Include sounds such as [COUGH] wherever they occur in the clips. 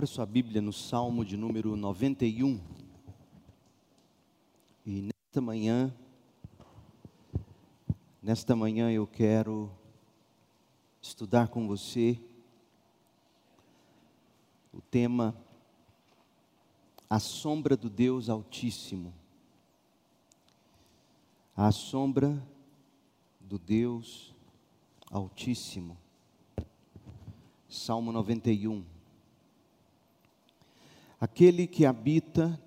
Abra sua Bíblia no Salmo de número 91. E nesta manhã, nesta manhã eu quero estudar com você o tema A sombra do Deus Altíssimo. A sombra do Deus Altíssimo. Salmo 91. Aquele que habita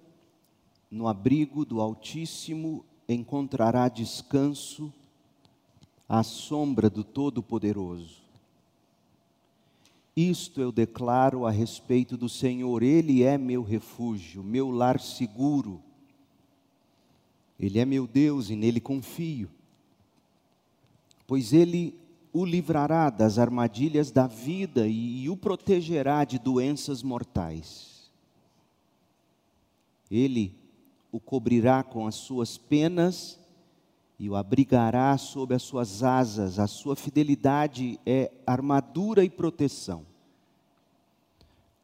no abrigo do Altíssimo encontrará descanso à sombra do Todo-Poderoso. Isto eu declaro a respeito do Senhor, Ele é meu refúgio, meu lar seguro. Ele é meu Deus e nele confio, pois Ele o livrará das armadilhas da vida e, o protegerá de doenças mortais. Ele o cobrirá com as suas penas e o abrigará sob as suas asas. A sua fidelidade é armadura e proteção.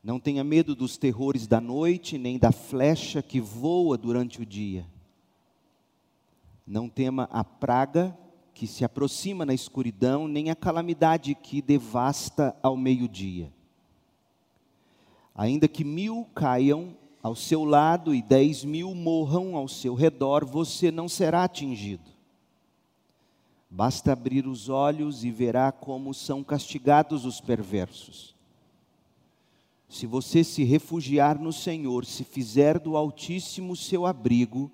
Não tenha medo dos terrores da noite, nem da flecha que voa durante o dia. Não tema a praga que se aproxima na escuridão, nem a calamidade que devasta ao meio-dia. Ainda que mil caiam ao seu lado e dez mil morram ao seu redor, você não será atingido. Basta abrir os olhos e verá como são castigados os perversos. Se você se refugiar no Senhor, se fizer do Altíssimo seu abrigo,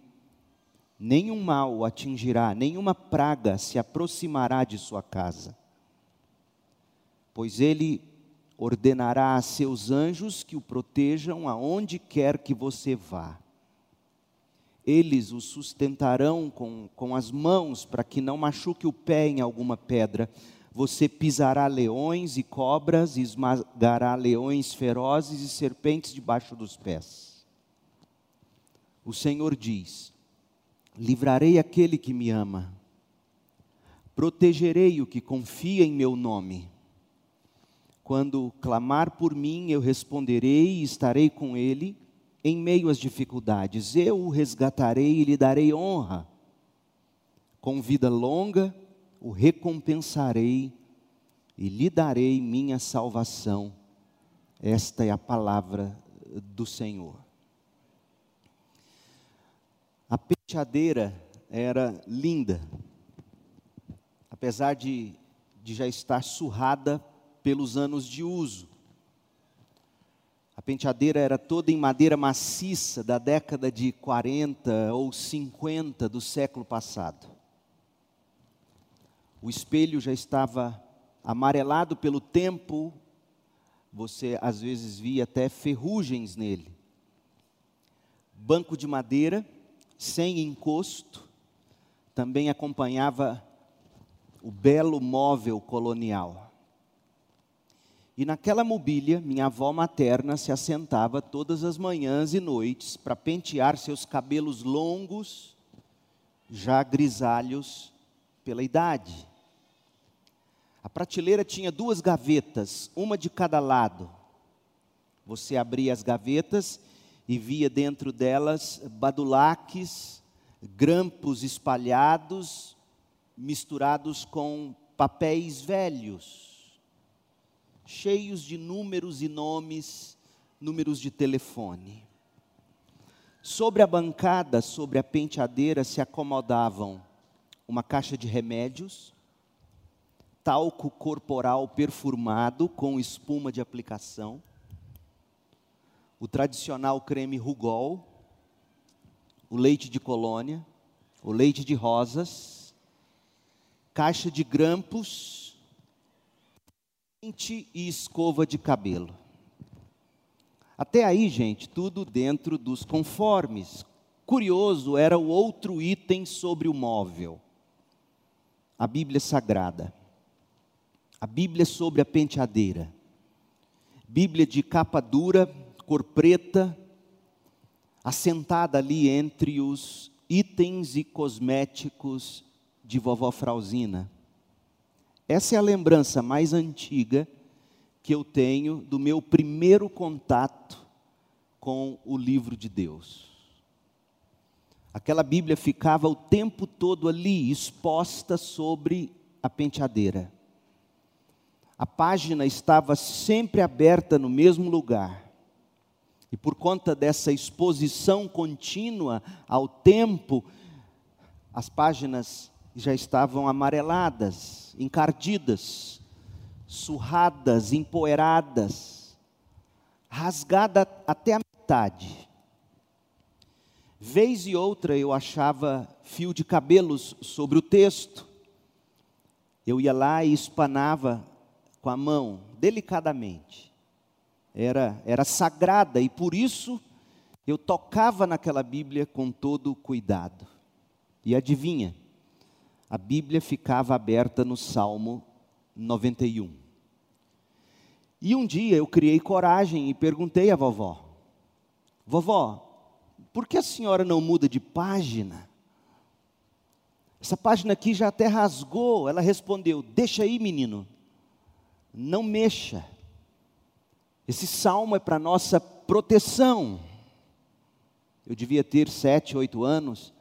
nenhum mal o atingirá, nenhuma praga se aproximará de sua casa. Pois ele ordenará a seus anjos que o protejam aonde quer que você vá. Eles o sustentarão com, com as mãos para que não machuque o pé em alguma pedra. Você pisará leões e cobras, e esmagará leões ferozes e serpentes debaixo dos pés. O Senhor diz: Livrarei aquele que me ama, protegerei o que confia em meu nome quando clamar por mim, eu responderei e estarei com ele em meio às dificuldades. Eu o resgatarei e lhe darei honra. Com vida longa, o recompensarei e lhe darei minha salvação. Esta é a palavra do Senhor. A penteadeira era linda, apesar de, de já estar surrada pelos anos de uso. A penteadeira era toda em madeira maciça da década de 40 ou 50 do século passado. O espelho já estava amarelado pelo tempo, você às vezes via até ferrugens nele. Banco de madeira, sem encosto, também acompanhava o belo móvel colonial. E naquela mobília, minha avó materna se assentava todas as manhãs e noites para pentear seus cabelos longos, já grisalhos pela idade. A prateleira tinha duas gavetas, uma de cada lado. Você abria as gavetas e via dentro delas badulaques, grampos espalhados, misturados com papéis velhos cheios de números e nomes, números de telefone. Sobre a bancada, sobre a penteadeira, se acomodavam uma caixa de remédios, talco corporal perfumado com espuma de aplicação, o tradicional creme Rugol, o leite de colônia, o leite de rosas, caixa de grampos, e escova de cabelo. Até aí, gente, tudo dentro dos conformes. Curioso era o outro item sobre o móvel. A Bíblia Sagrada. A Bíblia sobre a penteadeira. Bíblia de capa dura, cor preta, assentada ali entre os itens e cosméticos de vovó Frauzina. Essa é a lembrança mais antiga que eu tenho do meu primeiro contato com o livro de Deus. Aquela Bíblia ficava o tempo todo ali, exposta sobre a penteadeira. A página estava sempre aberta no mesmo lugar. E por conta dessa exposição contínua ao tempo, as páginas já estavam amareladas, encardidas, surradas, empoeiradas, rasgada até a metade. Vez e outra eu achava fio de cabelos sobre o texto. Eu ia lá e espanava com a mão, delicadamente. Era, era sagrada e por isso eu tocava naquela Bíblia com todo cuidado. E adivinha, a Bíblia ficava aberta no Salmo 91. E um dia eu criei coragem e perguntei à vovó: Vovó, por que a senhora não muda de página? Essa página aqui já até rasgou. Ela respondeu: Deixa aí, menino, não mexa. Esse salmo é para nossa proteção. Eu devia ter sete, oito anos.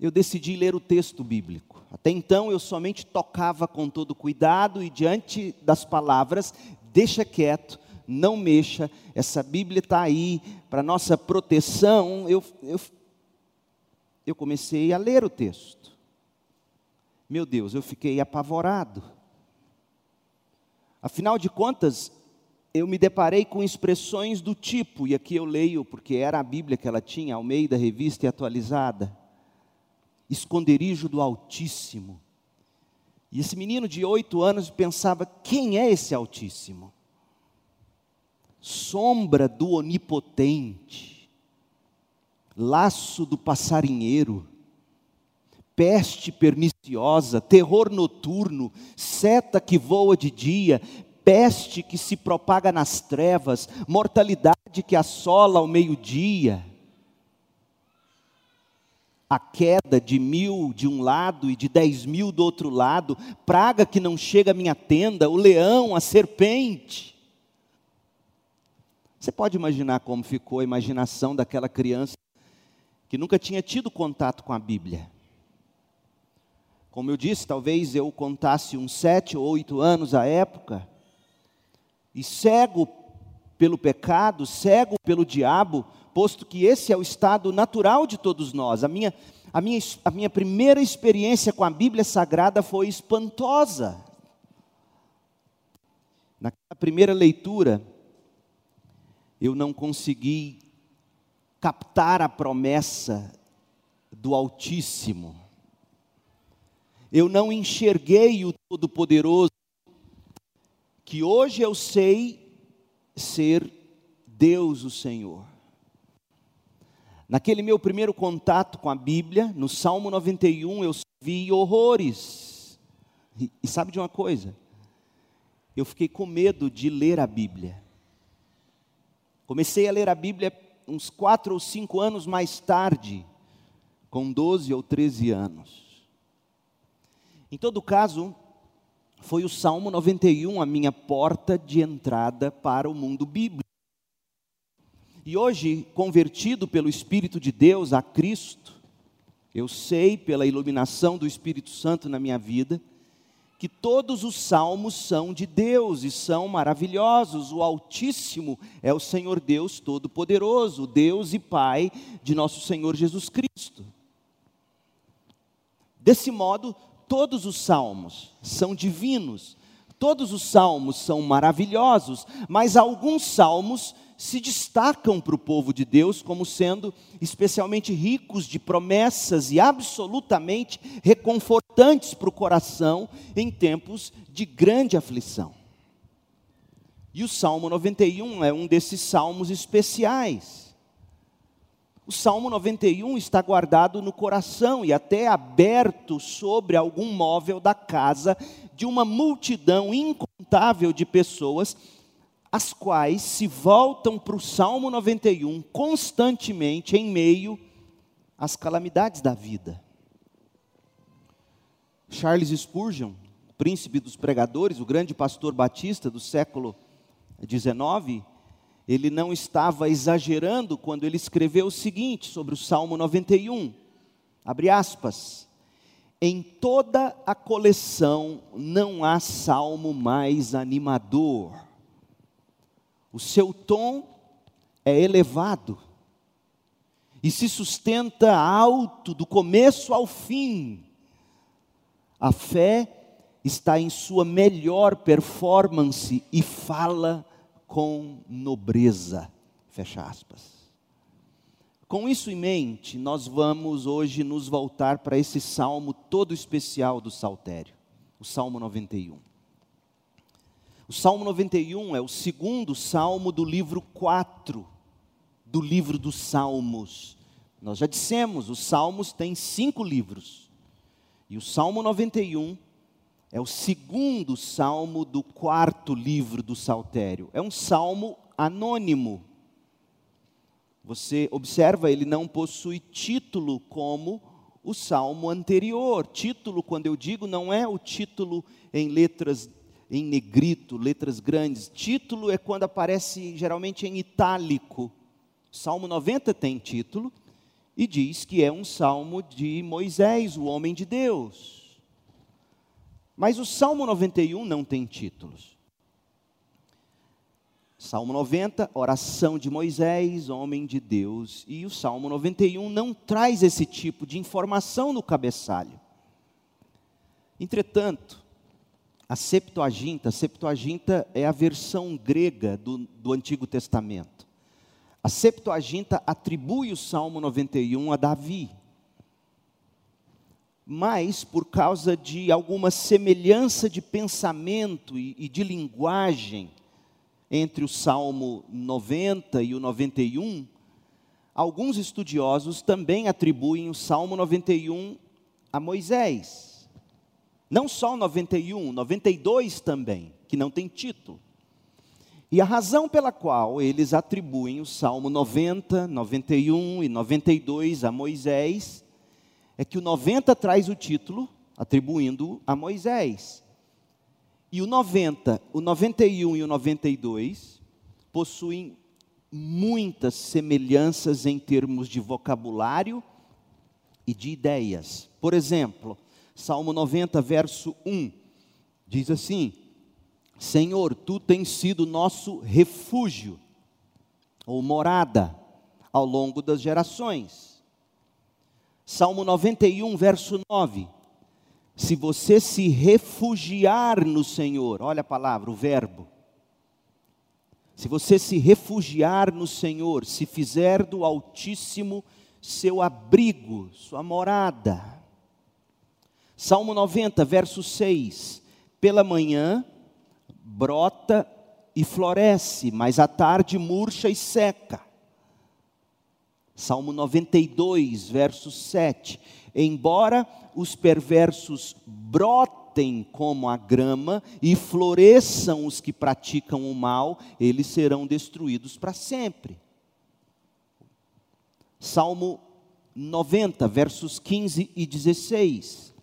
Eu decidi ler o texto bíblico. Até então eu somente tocava com todo cuidado e diante das palavras, deixa quieto, não mexa, essa Bíblia está aí para nossa proteção. Eu, eu, eu comecei a ler o texto. Meu Deus, eu fiquei apavorado. Afinal de contas, eu me deparei com expressões do tipo, e aqui eu leio porque era a Bíblia que ela tinha, ao meio da revista e atualizada: esconderijo do Altíssimo. E esse menino de oito anos pensava: quem é esse Altíssimo? Sombra do Onipotente, laço do passarinheiro, peste perniciosa, terror noturno, seta que voa de dia, peste que se propaga nas trevas, mortalidade que assola ao meio-dia. A queda de mil de um lado e de dez mil do outro lado, praga que não chega à minha tenda, o leão, a serpente. Você pode imaginar como ficou a imaginação daquela criança que nunca tinha tido contato com a Bíblia. Como eu disse, talvez eu contasse uns sete ou oito anos à época, e cego pelo pecado, cego pelo diabo, posto que esse é o estado natural de todos nós. A minha, a minha, a minha primeira experiência com a Bíblia Sagrada foi espantosa. Na primeira leitura, eu não consegui captar a promessa do Altíssimo eu não enxerguei o Todo-Poderoso, que hoje eu sei ser Deus o Senhor. Naquele meu primeiro contato com a Bíblia, no Salmo 91, eu vi horrores. E, e sabe de uma coisa? Eu fiquei com medo de ler a Bíblia. Comecei a ler a Bíblia uns quatro ou cinco anos mais tarde, com 12 ou 13 anos. Em todo caso, foi o Salmo 91 a minha porta de entrada para o mundo bíblico. E hoje, convertido pelo Espírito de Deus a Cristo, eu sei pela iluminação do Espírito Santo na minha vida, que todos os salmos são de Deus e são maravilhosos. O Altíssimo é o Senhor Deus Todo-Poderoso, Deus e Pai de nosso Senhor Jesus Cristo. Desse modo, todos os salmos são divinos, todos os salmos são maravilhosos, mas alguns salmos se destacam para o povo de Deus como sendo especialmente ricos de promessas e absolutamente reconfortantes para o coração em tempos de grande aflição. E o Salmo 91 é um desses salmos especiais. O Salmo 91 está guardado no coração e até aberto sobre algum móvel da casa de uma multidão incontável de pessoas, as quais se voltam para o Salmo 91 constantemente em meio às calamidades da vida. Charles Spurgeon, príncipe dos pregadores, o grande pastor batista do século 19, ele não estava exagerando quando ele escreveu o seguinte sobre o Salmo 91. Abre aspas. Em toda a coleção não há salmo mais animador. O seu tom é elevado e se sustenta alto do começo ao fim. A fé está em sua melhor performance e fala com nobreza. Fecha aspas. Com isso em mente, nós vamos hoje nos voltar para esse salmo todo especial do Saltério, o Salmo 91. O Salmo 91 é o segundo salmo do livro 4 do livro dos Salmos. Nós já dissemos, os Salmos têm cinco livros. E o Salmo 91 é o segundo salmo do quarto livro do Saltério. É um salmo anônimo. Você observa, ele não possui título como o salmo anterior. Título, quando eu digo, não é o título em letras em negrito, letras grandes. Título é quando aparece geralmente em itálico. Salmo 90 tem título e diz que é um salmo de Moisés, o homem de Deus. Mas o Salmo 91 não tem títulos. Salmo 90, oração de Moisés, homem de Deus. E o Salmo 91 não traz esse tipo de informação no cabeçalho. Entretanto, a Septuaginta, a Septuaginta é a versão grega do, do Antigo Testamento. A Septuaginta atribui o Salmo 91 a Davi. Mas, por causa de alguma semelhança de pensamento e, e de linguagem entre o Salmo 90 e o 91, alguns estudiosos também atribuem o Salmo 91 a Moisés. Não só o 91, 92 também, que não tem título. E a razão pela qual eles atribuem o Salmo 90, 91 e 92 a Moisés é que o 90 traz o título atribuindo a Moisés. E o 90, o 91 e o 92 possuem muitas semelhanças em termos de vocabulário e de ideias. Por exemplo, Salmo 90, verso 1, diz assim: Senhor, tu tens sido nosso refúgio ou morada ao longo das gerações. Salmo 91, verso 9. Se você se refugiar no Senhor, olha a palavra, o verbo. Se você se refugiar no Senhor, se fizer do Altíssimo seu abrigo, sua morada. Salmo 90, verso 6. Pela manhã brota e floresce, mas à tarde murcha e seca. Salmo 92, verso 7. Embora os perversos brotem como a grama e floresçam os que praticam o mal, eles serão destruídos para sempre. Salmo 90, versos 15 e 16.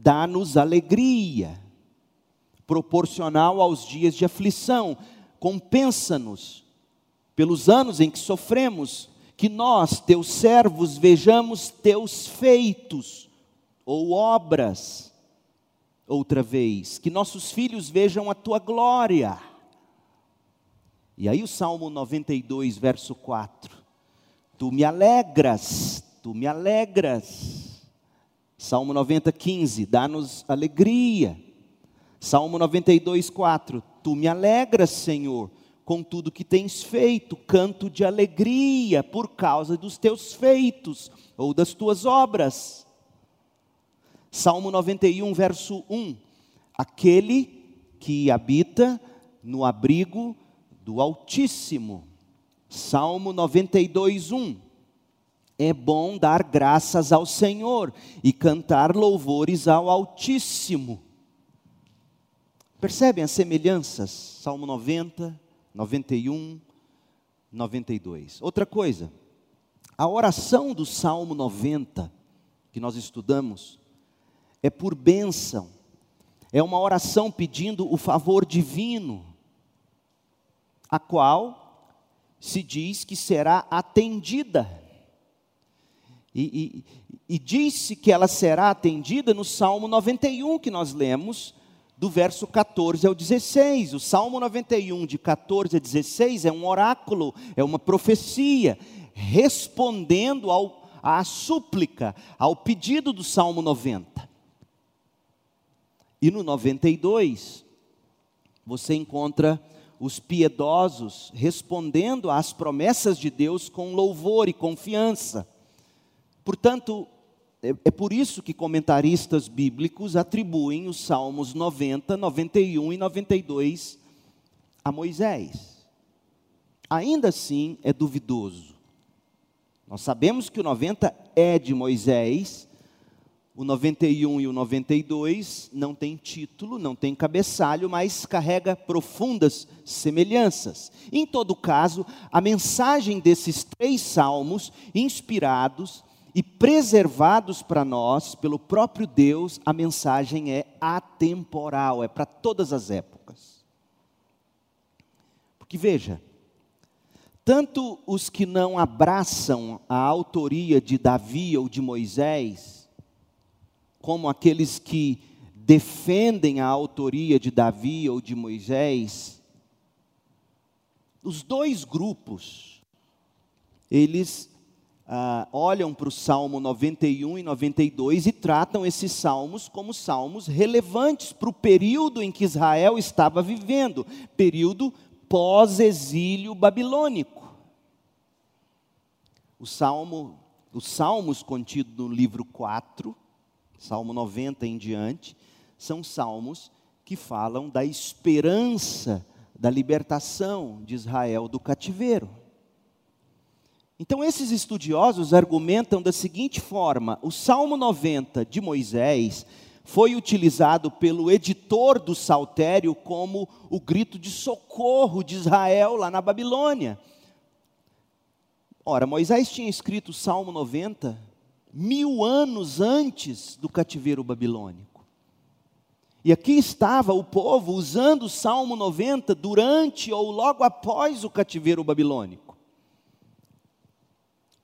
Dá-nos alegria proporcional aos dias de aflição. Compensa-nos pelos anos em que sofremos, que nós, teus servos, vejamos teus feitos ou obras outra vez, que nossos filhos vejam a tua glória. E aí o Salmo 92, verso 4. Tu me alegras, tu me alegras. Salmo 90, 15. Dá-nos alegria Salmo 92, 4. Tu me alegras, Senhor, com tudo que tens feito, canto de alegria por causa dos teus feitos ou das tuas obras. Salmo 91, verso 1. Aquele que habita no abrigo do Altíssimo. Salmo 92, 1. É bom dar graças ao Senhor e cantar louvores ao Altíssimo Percebem as semelhanças? Salmo 90, 91, 92. Outra coisa, a oração do Salmo 90, que nós estudamos, é por bênção, é uma oração pedindo o favor divino. a qual se diz que será atendida. E, e, e disse que ela será atendida no Salmo 91 que nós lemos, do verso 14 ao 16. O Salmo 91, de 14 a 16, é um oráculo, é uma profecia, respondendo ao, à súplica, ao pedido do Salmo 90. E no 92, você encontra os piedosos respondendo às promessas de Deus com louvor e confiança. Portanto, é, é, por isso que comentaristas bíblicos atribuem os Salmos 90, 91 e 92 a Moisés. Ainda assim, é duvidoso. Nós sabemos que o 90 é de Moisés, o 91 e o 92 não tem título, não tem cabeçalho, mas carrega profundas semelhanças. Em todo caso, a mensagem desses três salmos, inspirados e preservados para nós pelo próprio Deus, a mensagem é atemporal, é para todas as épocas. Porque veja, tanto os que não abraçam a autoria de Davi ou de Moisés, como aqueles que defendem a autoria de Davi ou de Moisés, os dois grupos, eles ah, olham para o Salmo 91 e 92 e tratam esses salmos como salmos relevantes para o período em que Israel estava vivendo período pós-exílio babilônico. O salmo, os salmos contidos no livro 4, Salmo 90 em diante, são salmos que falam da esperança da libertação de Israel do cativeiro. Então, esses estudiosos argumentam da seguinte forma: o Salmo 90 de Moisés foi utilizado pelo editor do saltério como o grito de socorro de Israel lá na Babilônia. Ora, Moisés tinha escrito o Salmo 90 mil anos antes do cativeiro babilônico. E aqui estava o povo usando o Salmo 90 durante ou logo após o cativeiro babilônico.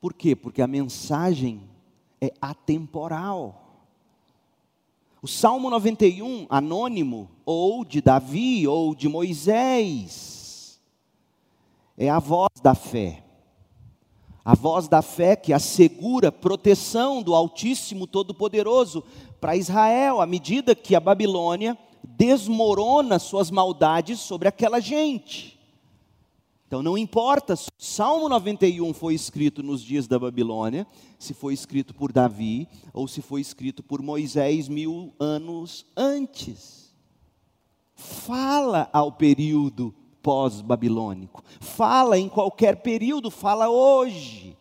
Por quê? Porque a mensagem é atemporal. O Salmo 91, anônimo, ou de Davi, ou de Moisés, é a voz da fé. A voz da fé que assegura proteção do Altíssimo Todo-Poderoso para Israel, à medida que a Babilônia desmorona suas maldades sobre aquela gente. Então não importa se o Salmo 91 foi escrito nos dias da Babilônia, se foi escrito por Davi ou se foi escrito por Moisés mil anos antes. Fala ao período pós-babilônico, fala em qualquer período, fala hoje.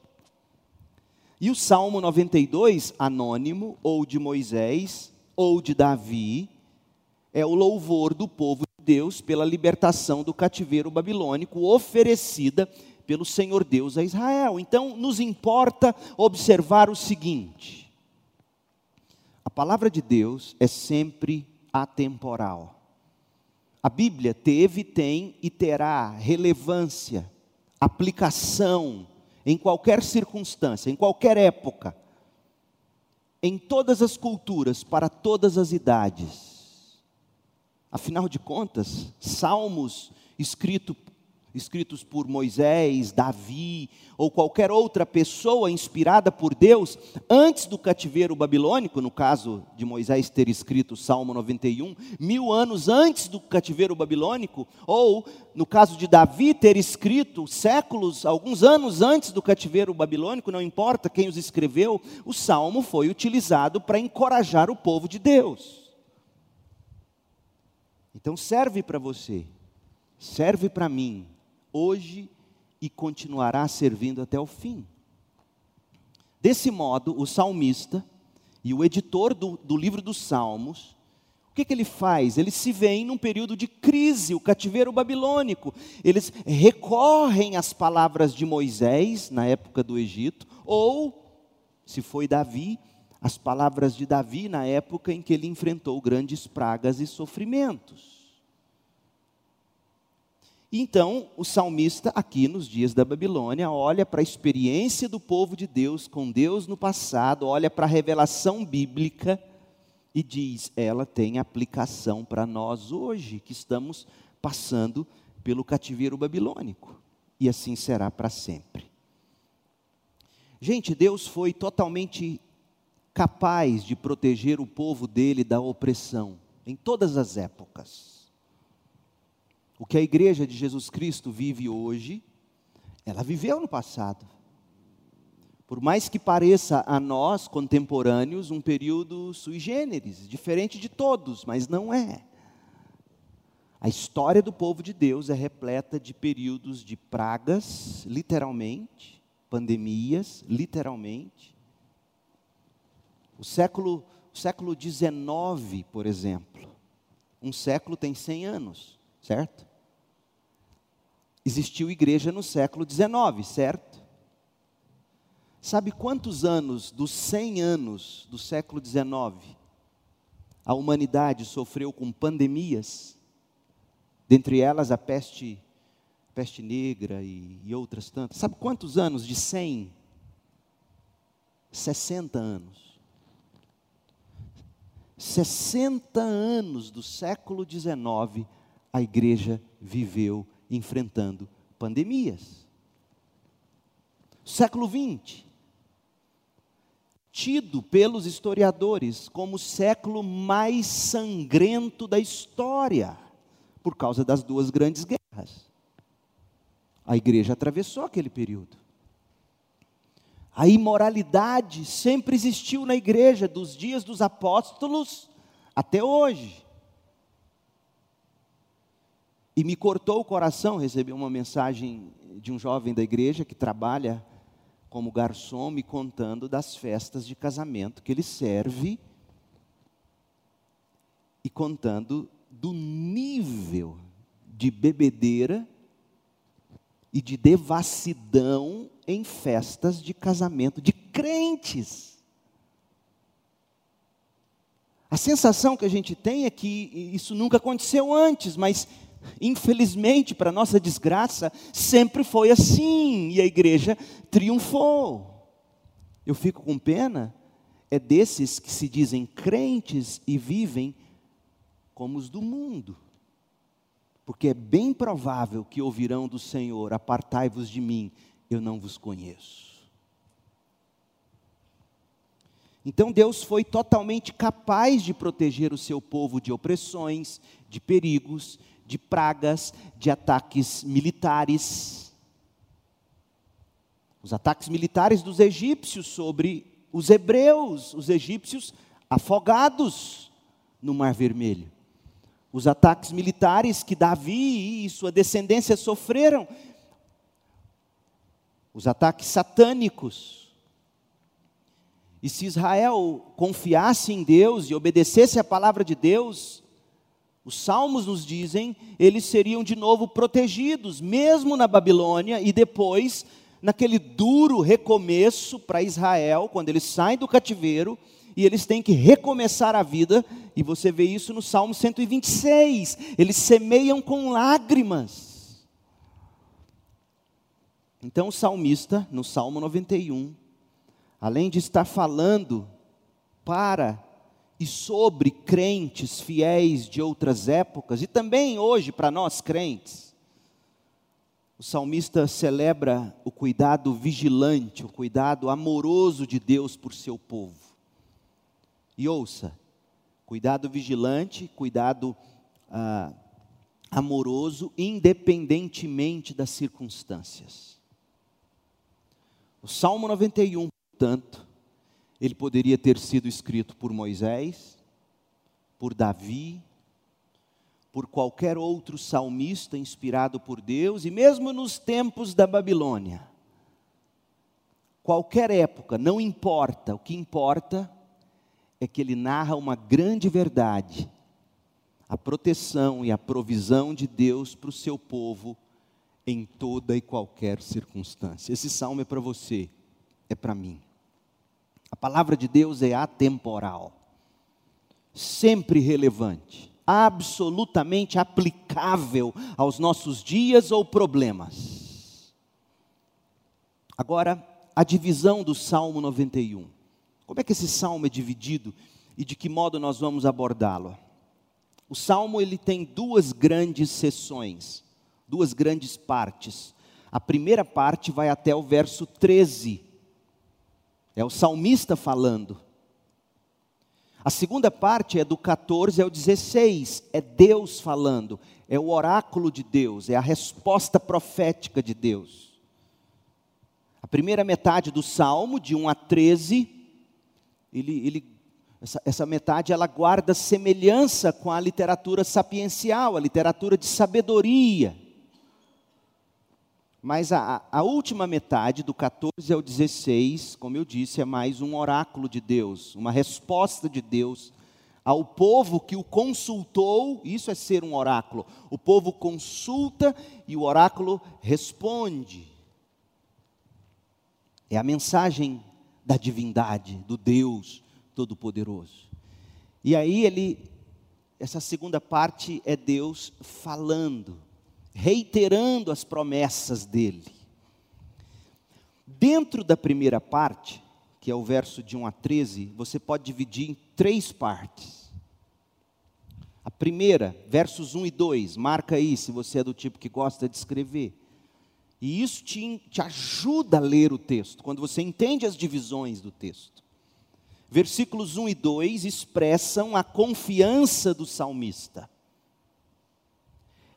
E o Salmo 92, anônimo, ou de Moisés, ou de Davi, é o louvor do povo Deus pela libertação do cativeiro babilônico oferecida pelo Senhor Deus a Israel. Então, nos importa observar o seguinte: a palavra de Deus é sempre atemporal. A Bíblia teve, tem e terá relevância, aplicação em qualquer circunstância, em qualquer época, em todas as culturas, para todas as idades Afinal de contas, salmos escrito, escritos por Moisés, Davi ou qualquer outra pessoa inspirada por Deus antes do cativeiro babilônico, no caso de Moisés ter escrito o Salmo 91, mil anos antes do cativeiro babilônico, ou no caso de Davi ter escrito séculos, alguns anos antes do cativeiro babilônico, não importa quem os escreveu, o salmo foi utilizado para encorajar o povo de Deus. Então serve para você, serve para mim, hoje e continuará servindo até o fim. Desse modo, o salmista e o editor do, do livro dos Salmos, o que, que ele faz? Eles se veem num período de crise, o cativeiro babilônico. Eles recorrem às palavras de Moisés, na época do Egito, ou, se foi Davi, as palavras de Davi na época em que ele enfrentou grandes pragas e sofrimentos. Então, o salmista, aqui nos dias da Babilônia, olha para a experiência do povo de Deus com Deus no passado, olha para a revelação bíblica e diz: ela tem aplicação para nós hoje, que estamos passando pelo cativeiro babilônico. E assim será para sempre. Gente, Deus foi totalmente capaz de proteger o povo dele da opressão, em todas as épocas. O que a igreja de Jesus Cristo vive hoje, ela viveu no passado. Por mais que pareça a nós, contemporâneos, um período sui generis, diferente de todos, mas não é. A história do povo de Deus é repleta de períodos de pragas, literalmente, pandemias, literalmente. O século, o século XIX, por exemplo, um século tem 100 anos, certo? existiu igreja no século XIX, certo? Sabe quantos anos dos 100 anos do século XIX a humanidade sofreu com pandemias? Dentre elas a peste, peste negra e, e outras tantas. Sabe quantos anos de 100? 60 anos. 60 anos do século XIX a igreja viveu enfrentando pandemias. Século XX, tido pelos historiadores como o século mais sangrento da história, por causa das duas grandes guerras. A igreja atravessou aquele período. A imoralidade sempre existiu na igreja, dos dias dos apóstolos até hoje. E me cortou o coração receber uma mensagem de um jovem da igreja que trabalha como garçom, me contando das festas de casamento que ele serve e contando do nível de bebedeira e de devassidão em festas de casamento de crentes. A sensação que a gente tem é que isso nunca aconteceu antes, mas Infelizmente, para nossa desgraça, sempre foi assim e a igreja triunfou. Eu fico com pena é desses que se dizem crentes e vivem como os do mundo. Porque é bem provável que ouvirão do Senhor: Apartai-vos de mim, eu não vos conheço. Então Deus foi totalmente capaz de proteger o seu povo de opressões, de perigos, de pragas, de ataques militares. Os ataques militares dos egípcios sobre os hebreus, os egípcios afogados no Mar Vermelho. Os ataques militares que Davi e sua descendência sofreram. Os ataques satânicos. E se Israel confiasse em Deus e obedecesse a palavra de Deus, os salmos nos dizem, eles seriam de novo protegidos, mesmo na Babilônia e depois naquele duro recomeço para Israel, quando eles saem do cativeiro e eles têm que recomeçar a vida, e você vê isso no Salmo 126. Eles semeiam com lágrimas. Então o salmista, no Salmo 91, além de estar falando para e sobre crentes fiéis de outras épocas e também hoje para nós crentes. O salmista celebra o cuidado vigilante, o cuidado amoroso de Deus por seu povo. E ouça, cuidado vigilante, cuidado ah, amoroso, independentemente das circunstâncias. O Salmo 91, portanto, ele poderia ter sido escrito por Moisés, por Davi, por qualquer outro salmista inspirado por Deus, e mesmo nos tempos da Babilônia. Qualquer época, não importa, o que importa é que ele narra uma grande verdade, a proteção e a provisão de Deus para o seu povo em toda e qualquer circunstância. Esse salmo é para você, é para mim. A palavra de Deus é atemporal, sempre relevante. absolutamente aplicável aos nossos dias ou problemas. Agora, a divisão do Salmo 91. Como é que esse salmo é dividido e de que modo nós vamos abordá-lo? O salmo ele tem duas grandes seções, duas grandes partes. A primeira parte vai até o verso 13. É o salmista falando. A segunda parte é do 14 ao 16, é Deus falando, é o oráculo de Deus, é a resposta profética de Deus. A primeira metade do salmo, de 1 a 13, ele, ele, essa, essa metade ela guarda semelhança com a literatura sapiencial, a literatura de sabedoria. Mas a, a, última metade, do 14 ao 16, como eu disse, é mais um oráculo de Deus, uma resposta de Deus ao povo que o consultou. Isso é ser um oráculo. O povo consulta e o oráculo responde. É a mensagem da divindade, do Deus Todo-Poderoso. E aí ele, essa segunda parte é Deus falando reiterando as promessas dele. Dentro da primeira parte, que é o verso de 1 a 13, você pode dividir em três partes. A primeira, versos 1 e 2, marca aí se você é do tipo que gosta de escrever. E isso te, te ajuda a ler o texto, quando você entende as divisões do texto. Versículos 1 e 2 expressam a confiança do salmista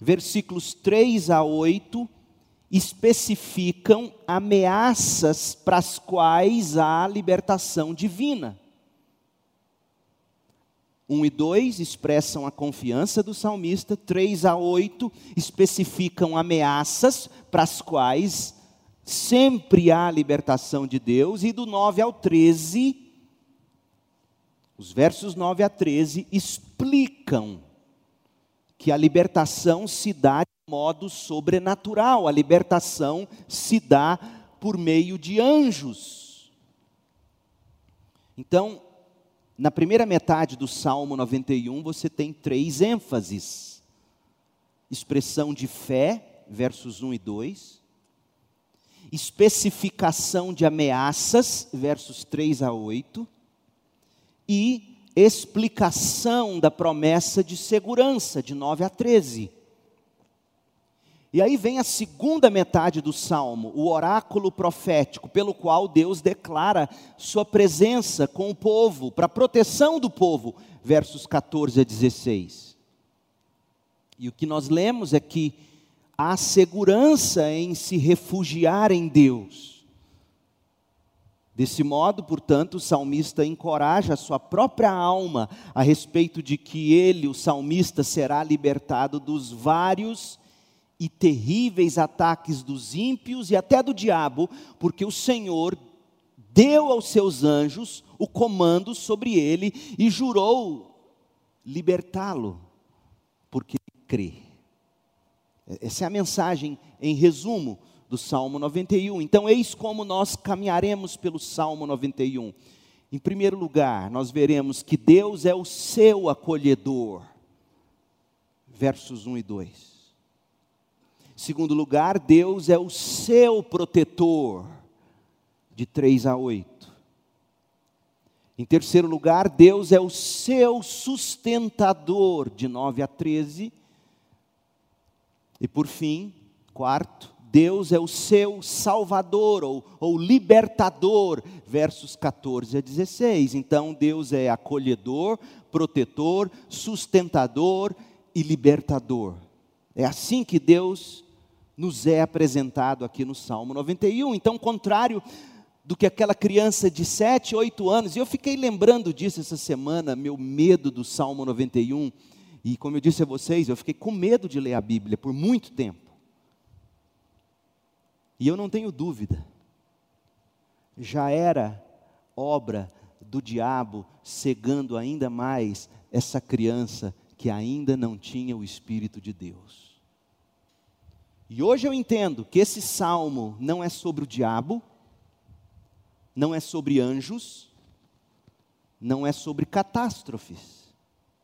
versículos 3 a 8, especificam ameaças para as quais há libertação divina. 1 e 2 expressam a confiança do salmista, 3 a 8 especificam ameaças para as quais sempre há libertação de Deus, e do 9 ao 13, os versos 9 a 13 explicam que a libertação se dá de modo sobrenatural, a libertação se dá por meio de anjos. Então, na primeira metade do Salmo 91, você tem três ênfases: expressão de fé, versos 1 e 2, especificação de ameaças, versos 3 a 8, e explicação da promessa de segurança, de 9 a 13. E aí vem a segunda metade do salmo, o oráculo profético, pelo qual Deus declara sua presença com o povo, para proteção do povo, versos 14 a 16. E o que nós lemos é que há segurança em se refugiar em Deus. Desse modo, portanto, o salmista encoraja a sua própria alma a respeito de que ele, o salmista, será libertado dos vários e terríveis ataques dos ímpios e até do diabo, porque o Senhor deu aos seus anjos o comando sobre ele e jurou libertá-lo, porque crê. Essa é a mensagem em resumo do Salmo 91. Então, eis como nós caminharemos pelo Salmo 91. Em primeiro lugar, nós veremos que Deus é o seu acolhedor. Versos 1 e 2. Em segundo lugar, Deus é o seu protetor. De 3 a 8. Em terceiro lugar, Deus é o seu sustentador, de 9 a 13. E por fim, quarto, Deus é o seu salvador ou, ou, libertador, versos 14 a 16. Então, Deus é acolhedor, protetor, sustentador e libertador. É assim que Deus nos é apresentado aqui no Salmo 91. Então, contrário do que aquela criança de 7, 8 anos, e eu fiquei lembrando disso essa semana, meu medo do Salmo 91, e como eu disse a vocês, eu fiquei com medo de ler a Bíblia por muito tempo. E eu não tenho dúvida, já era obra do diabo cegando ainda mais essa criança que ainda não tinha o Espírito de Deus. E hoje eu entendo que esse salmo não é sobre o diabo, não é sobre anjos, não é sobre catástrofes.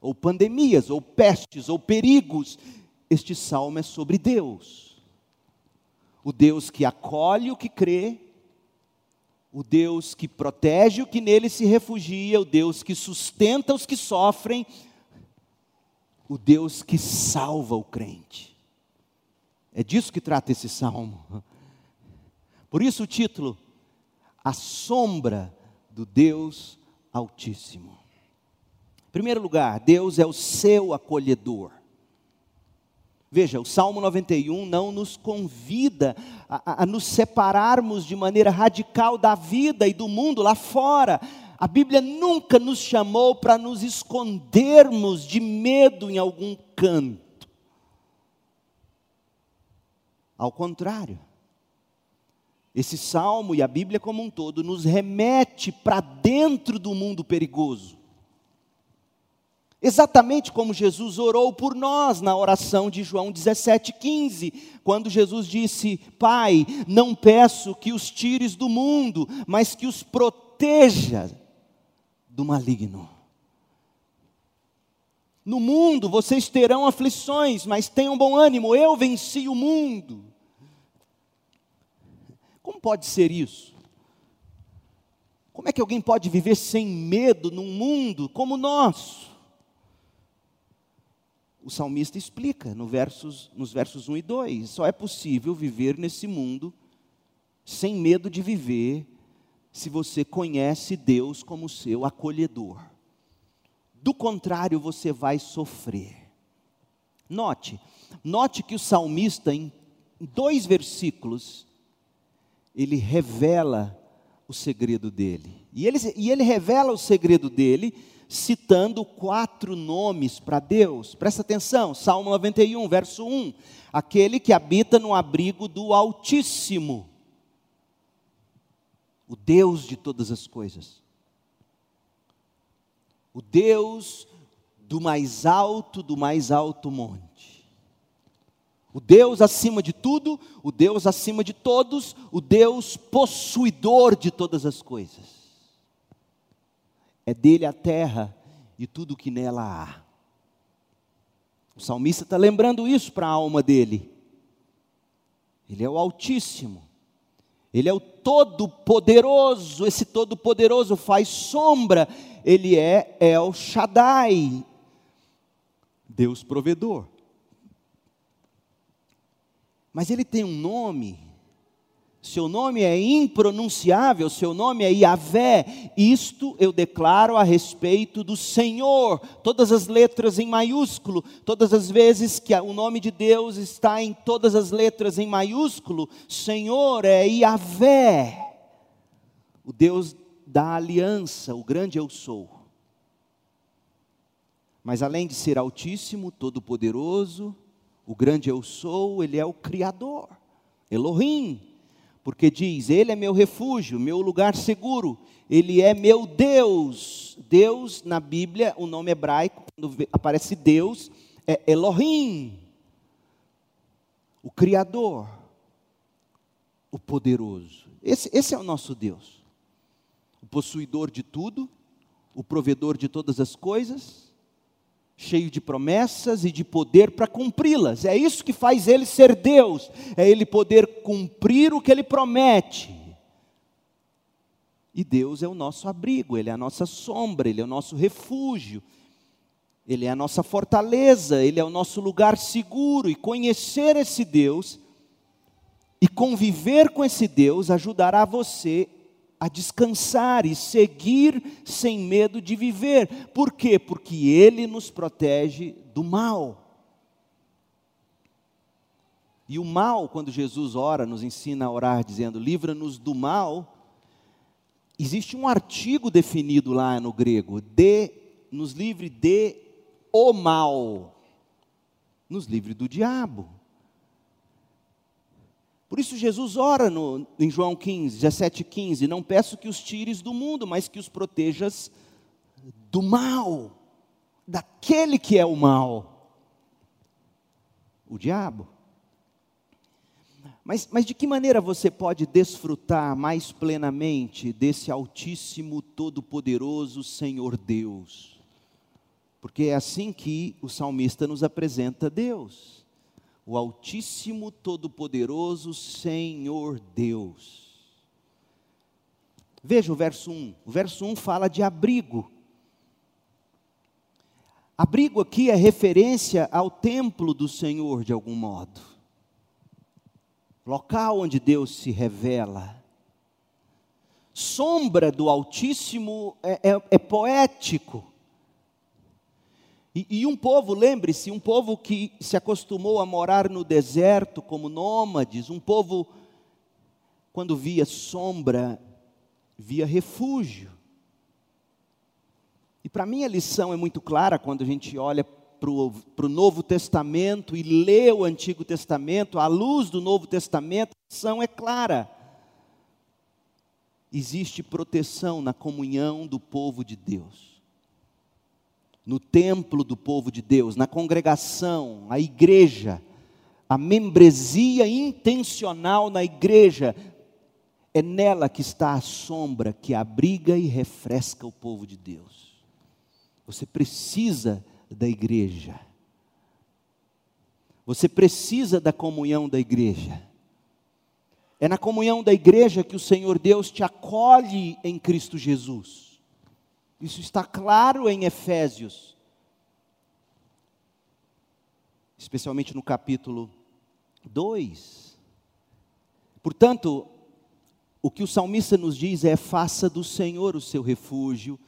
ou pandemias, ou pestes, ou perigos. Este salmo é sobre Deus. O Deus que acolhe o que crê, o Deus que protege o que nele se refugia, o Deus que sustenta os que sofrem, o Deus que salva o crente. É disso que trata esse salmo. Por isso o título, A Sombra do Deus Altíssimo. Em primeiro lugar, Deus é o seu acolhedor. Veja, o Salmo 91 não nos convida a, a, nos separarmos de maneira radical da vida e do mundo lá fora. A Bíblia nunca nos chamou para nos escondermos de medo em algum canto. Ao contrário, esse salmo e a Bíblia como um todo nos remete para dentro do mundo perigoso. Exatamente como Jesus orou por nós na oração de João 17,15, quando Jesus disse: Pai, não peço que os tires do mundo, mas que os proteja do maligno. No mundo vocês terão aflições, mas tenham bom ânimo, eu venci o mundo. Como pode ser isso? Como é que alguém pode viver sem medo num mundo como o nosso? O salmista explica no versos, nos versos 1 e 2. Só é possível viver nesse mundo sem medo de viver se você conhece Deus como seu acolhedor. Do contrário, você vai sofrer. Note, note que o salmista, em dois versículos, ele revela o segredo dele. E ele, e ele revela o segredo dele citando quatro nomes para Deus. Presta atenção, Salmo 91, verso 1. Aquele que habita no abrigo do Altíssimo, o Deus de todas as coisas, o Deus do mais alto, do mais alto monte. O Deus acima de tudo, o Deus acima de todos, o Deus possuidor de todas as coisas. É dele a terra e tudo o que nela há. O salmista está lembrando isso para a alma dele. Ele é o Altíssimo, ele é o Todo-Poderoso, esse Todo-Poderoso faz sombra, ele é El Shaddai, Deus provedor. Mas ele tem um nome seu nome é impronunciável, seu nome é Yahvé. Isto eu declaro a respeito do Senhor. Todas as letras em maiúsculo, todas as vezes que o nome de Deus está em todas as letras em maiúsculo, Senhor é Yahvé. O Deus da aliança, o grande eu sou. Mas além de ser altíssimo, todo-poderoso, o grande eu sou, ele é o criador. Elohim, porque diz: Ele é meu refúgio, meu lugar seguro, Ele é meu Deus. Deus, na Bíblia, o nome hebraico, quando aparece Deus, é Elohim, o Criador, o poderoso. Esse, esse é o nosso Deus, o possuidor de tudo, o provedor de todas as coisas, cheio de promessas e de poder para cumpri-las. É isso que faz ele ser Deus, é ele poder cumprir o que ele promete. E Deus é o nosso abrigo, ele é a nossa sombra, ele é o nosso refúgio. Ele é a nossa fortaleza, ele é o nosso lugar seguro e conhecer esse Deus e conviver com esse Deus ajudará você a descansar e seguir sem medo de viver. Por quê? Porque Ele nos protege do mal. E o mal, quando Jesus ora, nos ensina a orar dizendo: livra-nos do mal. Existe um artigo definido lá no grego: de, nos livre de o mal, nos livre do diabo. Por isso Jesus ora no, em João 15, 17, 15, não peço que os tires do mundo, mas que os protejas do mal, daquele que é o mal, o diabo. Mas, mas de que maneira você pode desfrutar mais plenamente desse Altíssimo, Todo-Poderoso Senhor Deus? Porque é assim que o salmista nos apresenta Deus, o Altíssimo, Todo-Poderoso Senhor Deus. Veja o verso 1. O verso 1 fala de abrigo. Abrigo aqui é referência ao templo do Senhor, de algum modo. Local onde Deus se revela. Sombra do Altíssimo é, é, é poético. E, e um povo, lembre-se, um povo que se acostumou a morar no deserto como nômades, um povo, quando via sombra, via refúgio. E para mim a lição é muito clara quando a gente olha para o Novo Testamento e lê o Antigo Testamento, à luz do Novo Testamento, a lição é clara. Existe proteção na comunhão do povo de Deus, no templo do povo de Deus, na congregação, a igreja, a membresia intencional na igreja, é nela que está a sombra que abriga e refresca o povo de Deus. Você precisa da igreja. Você precisa da comunhão da igreja. É na comunhão da igreja que o Senhor Deus te acolhe em Cristo Jesus. Isso está claro em Efésios, especialmente no capítulo 2. Portanto, o que o salmista nos diz é: faça do Senhor o seu refúgio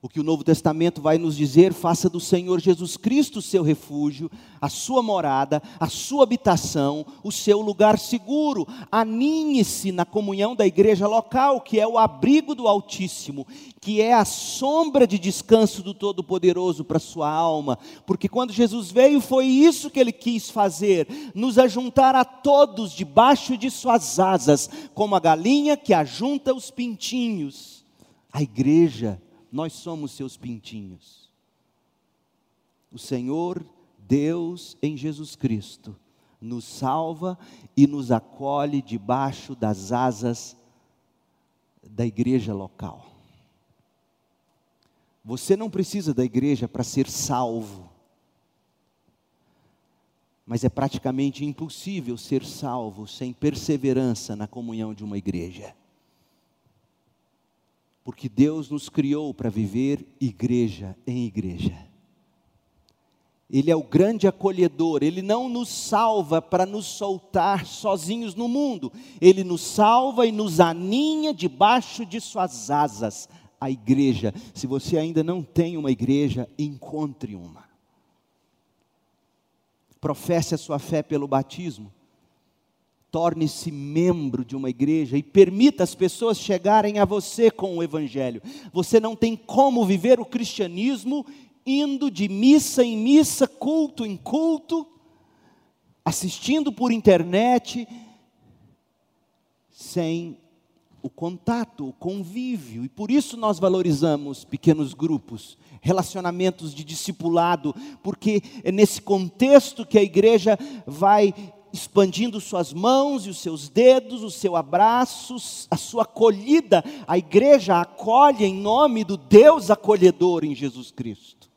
o que o Novo Testamento vai nos dizer, faça do Senhor Jesus Cristo o seu refúgio, a sua morada, a sua habitação, o seu lugar seguro. Aninhe-se na comunhão da igreja local, que é o abrigo do Altíssimo, que é a sombra de descanso do Todo-Poderoso para sua alma. Porque quando Jesus veio, foi isso que ele quis fazer: nos ajuntar a todos debaixo de suas asas, como a galinha que ajunta os pintinhos. A igreja nós somos seus pintinhos. O Senhor, Deus em Jesus Cristo, nos salva e nos acolhe debaixo das asas da igreja local. Você não precisa da igreja para ser salvo, mas é praticamente impossível ser salvo sem perseverança na comunhão de uma igreja porque Deus nos criou para viver igreja em igreja. Ele é o grande acolhedor, ele não nos salva para nos soltar sozinhos no mundo, ele nos salva e nos aninha debaixo de suas asas, a igreja. Se você ainda não tem uma igreja, encontre uma. Professe a sua fé pelo batismo torne-se membro de uma igreja e permita as pessoas chegarem a você com o Evangelho. Você não tem como viver o cristianismo indo de missa em missa, culto em culto, assistindo por internet, sem o contato, o convívio. E por isso nós valorizamos pequenos grupos, relacionamentos de discipulado, porque é nesse contexto que a igreja vai expandindo suas mãos e os seus dedos, o seu abraço, a sua acolhida. A igreja acolhe em nome do Deus acolhedor em Jesus Cristo.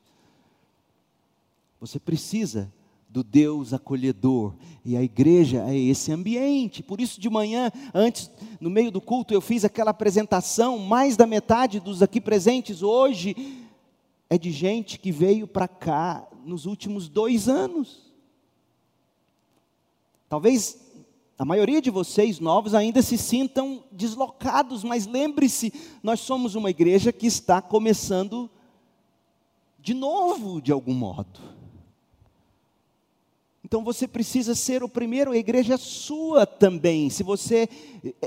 Você precisa do Deus acolhedor, e a igreja é esse ambiente. Por isso, de manhã, antes, no meio do culto, eu fiz aquela apresentação. Mais da metade dos aqui presentes hoje é de gente que veio para cá nos últimos dois anos. Talvez a maioria de vocês novos ainda se sintam deslocados, mas lembre-se, nós somos uma igreja que está começando de novo, de algum modo. Então você precisa ser o primeiro, a igreja é sua também. Se você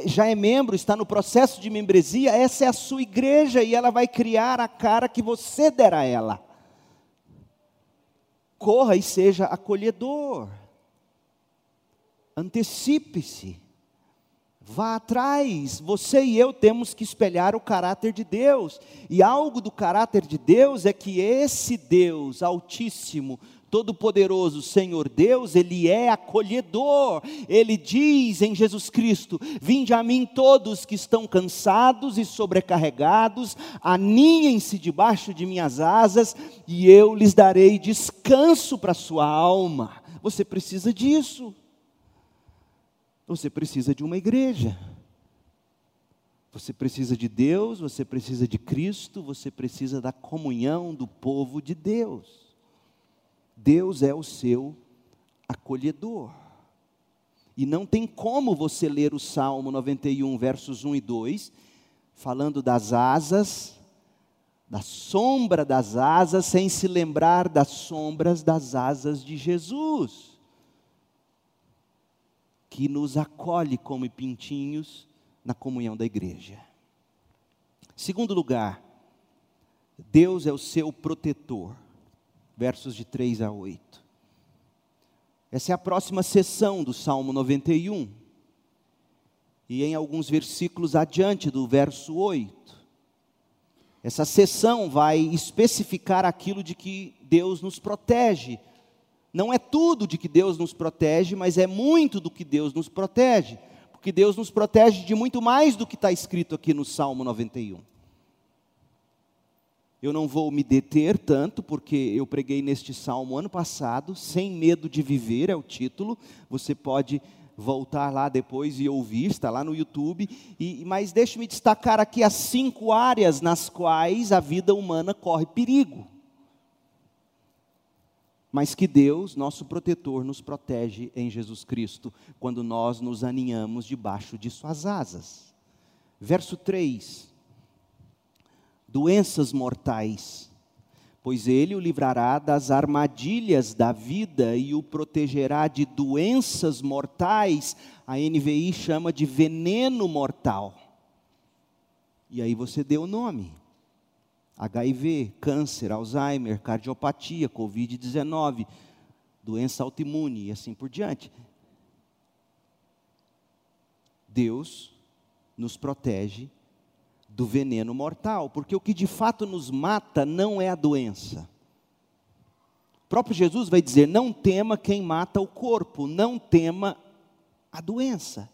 já é membro, está no processo de membresia, essa é a sua igreja e ela vai criar a cara que você der a ela. Corra e seja acolhedor antecipe-se. Vá atrás, você e eu temos que espelhar o caráter de Deus, e algo do caráter de Deus é que esse Deus Altíssimo, Todo-Poderoso, Senhor Deus, Ele é acolhedor, Ele diz em Jesus Cristo: Vinde a mim todos que estão cansados e sobrecarregados, aninhem-se debaixo de minhas asas, e eu lhes darei descanso para a sua alma. Você precisa disso. Você precisa de uma igreja. Você precisa de Deus, você precisa de Cristo, você precisa da comunhão do povo de Deus. Deus é o seu acolhedor. E não tem como você ler o Salmo 91, versos 1 e 2, falando das asas, da sombra das asas, sem se lembrar das sombras das asas de Jesus que nos acolhe como pintinhos na comunhão da igreja. Segundo lugar, Deus é o seu protetor. Versos de 3 a 8. Essa é a próxima sessão do Salmo 91. E em alguns versículos adiante do verso 8. Essa sessão vai especificar aquilo de que Deus nos protege não é tudo de que Deus nos protege, mas é muito do que Deus nos protege. Porque Deus nos protege de muito mais do que está escrito aqui no Salmo 91. Eu não vou me deter tanto, porque eu preguei neste salmo ano passado, Sem Medo de Viver é o título. Você pode voltar lá depois e ouvir, está lá no YouTube. E, mas deixe-me destacar aqui as cinco áreas nas quais a vida humana corre perigo mas que Deus, nosso protetor, nos protege em Jesus Cristo, quando nós nos aninhamos debaixo de Suas asas. Verso 3: Doenças mortais, pois Ele o livrará das armadilhas da vida e o protegerá de doenças mortais, a NVI chama de veneno mortal. E aí você deu o nome. HIV, câncer, Alzheimer, cardiopatia, Covid-19, doença autoimune e assim por diante. Deus nos protege do veneno mortal, porque o que de fato nos mata não é a doença. O próprio Jesus vai dizer: não tema quem mata o corpo, não tema a doença.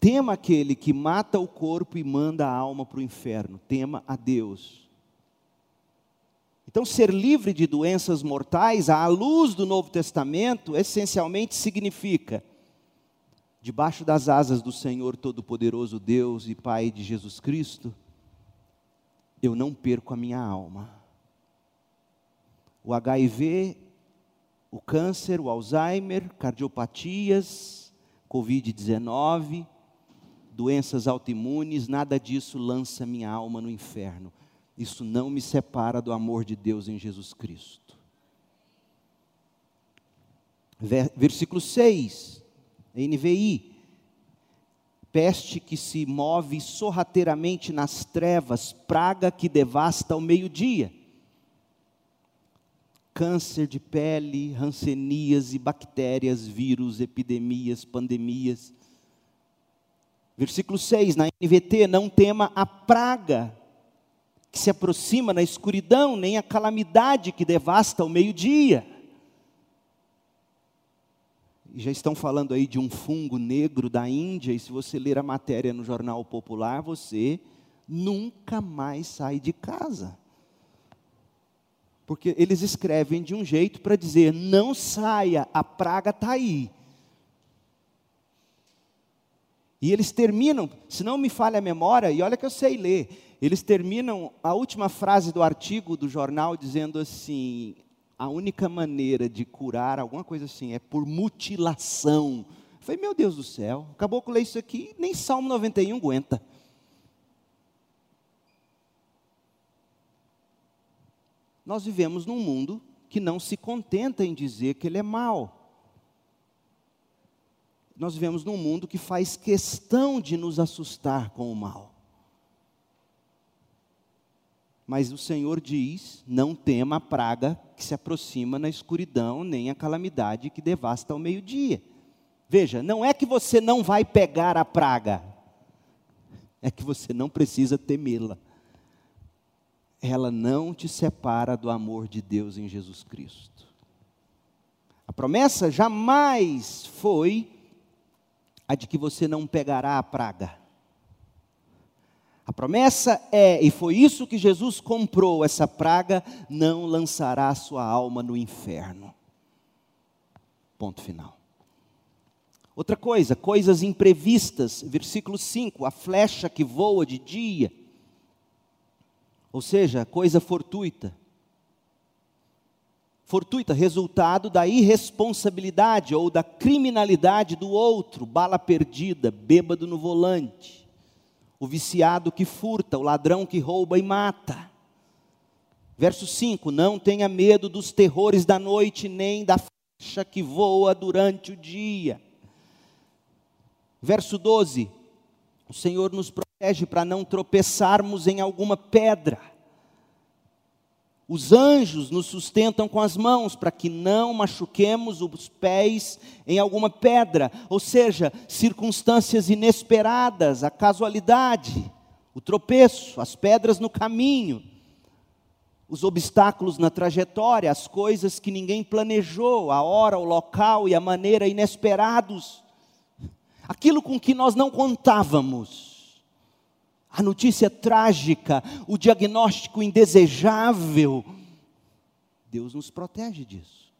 Tema aquele que mata o corpo e manda a alma para o inferno. Tema a Deus. Então, ser livre de doenças mortais, à luz do Novo Testamento, essencialmente significa: debaixo das asas do Senhor Todo-Poderoso, Deus e Pai de Jesus Cristo, eu não perco a minha alma. O HIV, o câncer, o Alzheimer, cardiopatias, Covid-19, doenças autoimunes, nada disso lança minha alma no inferno. Isso não me separa do amor de Deus em Jesus Cristo. Versículo 6, NVI. Peste que se move sorrateiramente nas trevas, praga que devasta ao meio-dia. Câncer de pele, rancenias e bactérias, vírus, epidemias, pandemias Versículo 6, na NVT, não tema a praga que se aproxima na escuridão, nem a calamidade que devasta ao meio-dia. Já estão falando aí de um fungo negro da Índia, e se você ler a matéria no Jornal Popular, você nunca mais sai de casa. Porque eles escrevem de um jeito para dizer: não saia, a praga está aí. E eles terminam, se não me falha a memória, e olha que eu sei ler, eles terminam a última frase do artigo do jornal dizendo assim: a única maneira de curar, alguma coisa assim, é por mutilação. Eu falei, meu Deus do céu, acabou com ler isso aqui, nem Salmo 91 aguenta. Nós vivemos num mundo que não se contenta em dizer que ele é mau nós vivemos num mundo que faz questão de nos assustar com o mal. Mas o Senhor diz: não tema a praga que se aproxima na escuridão, nem a calamidade que devasta ao meio-dia. Veja, não é que você não vai pegar a praga, é que você não precisa temê-la. Ela não te separa do amor de Deus em Jesus Cristo. A promessa jamais foi a de que você não pegará a praga. A promessa é, e foi isso que Jesus comprou, essa praga não lançará sua alma no inferno. Ponto final. Outra coisa, coisas imprevistas, versículo 5, a flecha que voa de dia, ou seja, coisa fortuita. Fortuita, resultado da irresponsabilidade ou da criminalidade do outro, bala perdida, bêbado no volante, o viciado que furta, o ladrão que rouba e mata. Verso 5: Não tenha medo dos terrores da noite, nem da flecha que voa durante o dia. Verso 12: O Senhor nos protege para não tropeçarmos em alguma pedra. Os anjos nos sustentam com as mãos para que não machuquemos os pés em alguma pedra, ou seja, circunstâncias inesperadas, a casualidade, o tropeço, as pedras no caminho, os obstáculos na trajetória, as coisas que ninguém planejou, a hora, o local e a maneira inesperados. Aquilo com que nós não contávamos, a notícia trágica, o diagnóstico indesejável, Deus nos protege disso,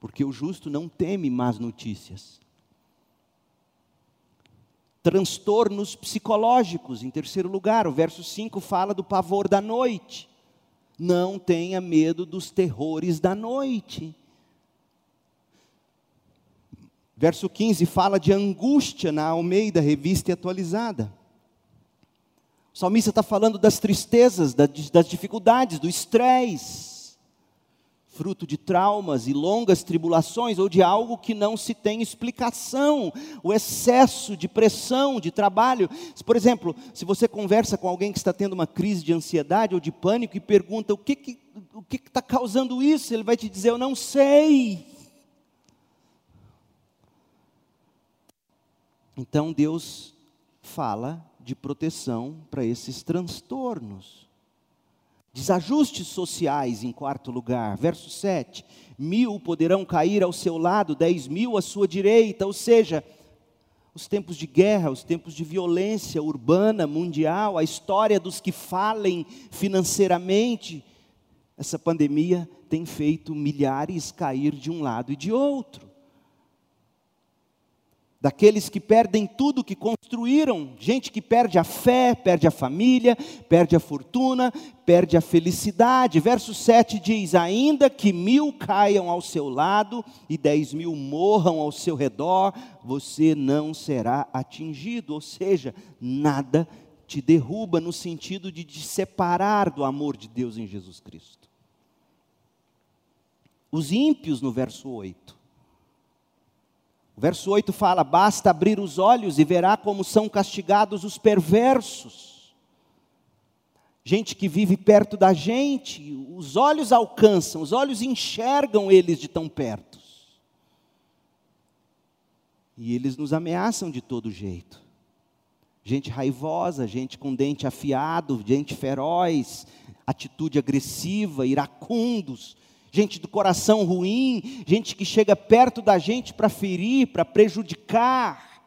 porque o justo não teme más notícias. Transtornos psicológicos, em terceiro lugar, o verso 5 fala do pavor da noite. Não tenha medo dos terrores da noite. Verso 15 fala de angústia na Almeida, revista e atualizada. O salmista está falando das tristezas, das dificuldades, do estresse, fruto de traumas e longas tribulações, ou de algo que não se tem explicação, o excesso de pressão, de trabalho. Por exemplo, se você conversa com alguém que está tendo uma crise de ansiedade ou de pânico e pergunta o que está o que que causando isso, ele vai te dizer: Eu não sei. Então Deus fala de proteção para esses transtornos. Desajustes sociais, em quarto lugar, verso 7: mil poderão cair ao seu lado, dez mil à sua direita, ou seja, os tempos de guerra, os tempos de violência urbana, mundial, a história dos que falem financeiramente, essa pandemia tem feito milhares cair de um lado e de outro daqueles que perdem tudo que construíram, gente que perde a fé, perde a família, perde a fortuna, perde a felicidade. Verso 7 diz: Ainda que mil caiam ao seu lado e dez mil morram ao seu redor, você não será atingido, ou seja, nada te derruba no sentido de te separar do amor de Deus em Jesus Cristo. Os ímpios, no verso 8, o verso 8 fala: Basta abrir os olhos e verá como são castigados os perversos. Gente que vive perto da gente, os olhos alcançam, os olhos enxergam eles de tão perto. E eles nos ameaçam de todo jeito. Gente raivosa, gente com dente afiado, gente feroz, atitude agressiva, iracundos, gente do coração ruim, gente que chega perto da gente para ferir, para prejudicar.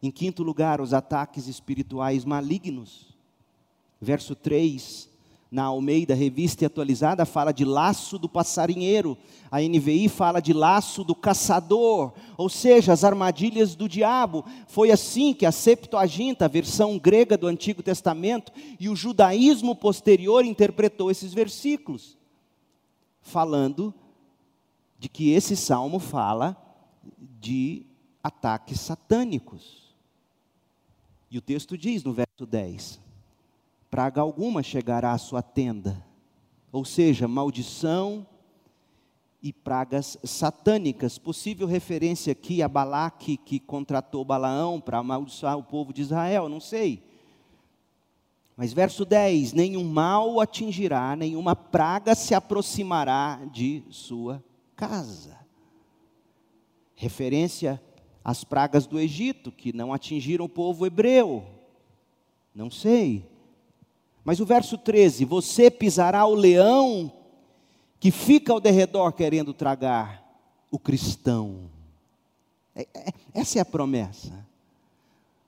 Em quinto lugar, os ataques espirituais malignos. Verso 3 na Almeida, revista e atualizada, fala de laço do passarinheiro. A NVI fala de laço do caçador, ou seja, as armadilhas do diabo. Foi assim que a Septuaginta, a versão grega do Antigo Testamento, e o judaísmo posterior interpretou esses versículos, falando de que esse salmo fala de ataques satânicos. E o texto diz no verso 10: praga alguma chegará à sua tenda. Ou seja, maldição e pragas satânicas. Possível referência aqui a Balaque, que contratou Balaão para amaldiçoar o povo de Israel, não sei. Mas verso 10: Nenhum mal atingirá, nenhuma praga se aproximará de sua casa. Referência às pragas do Egito, que não atingiram o povo hebreu. Não sei. Mas o verso 13: Você pisará o leão que fica ao derredor querendo tragar o cristão. É, é, essa é a promessa.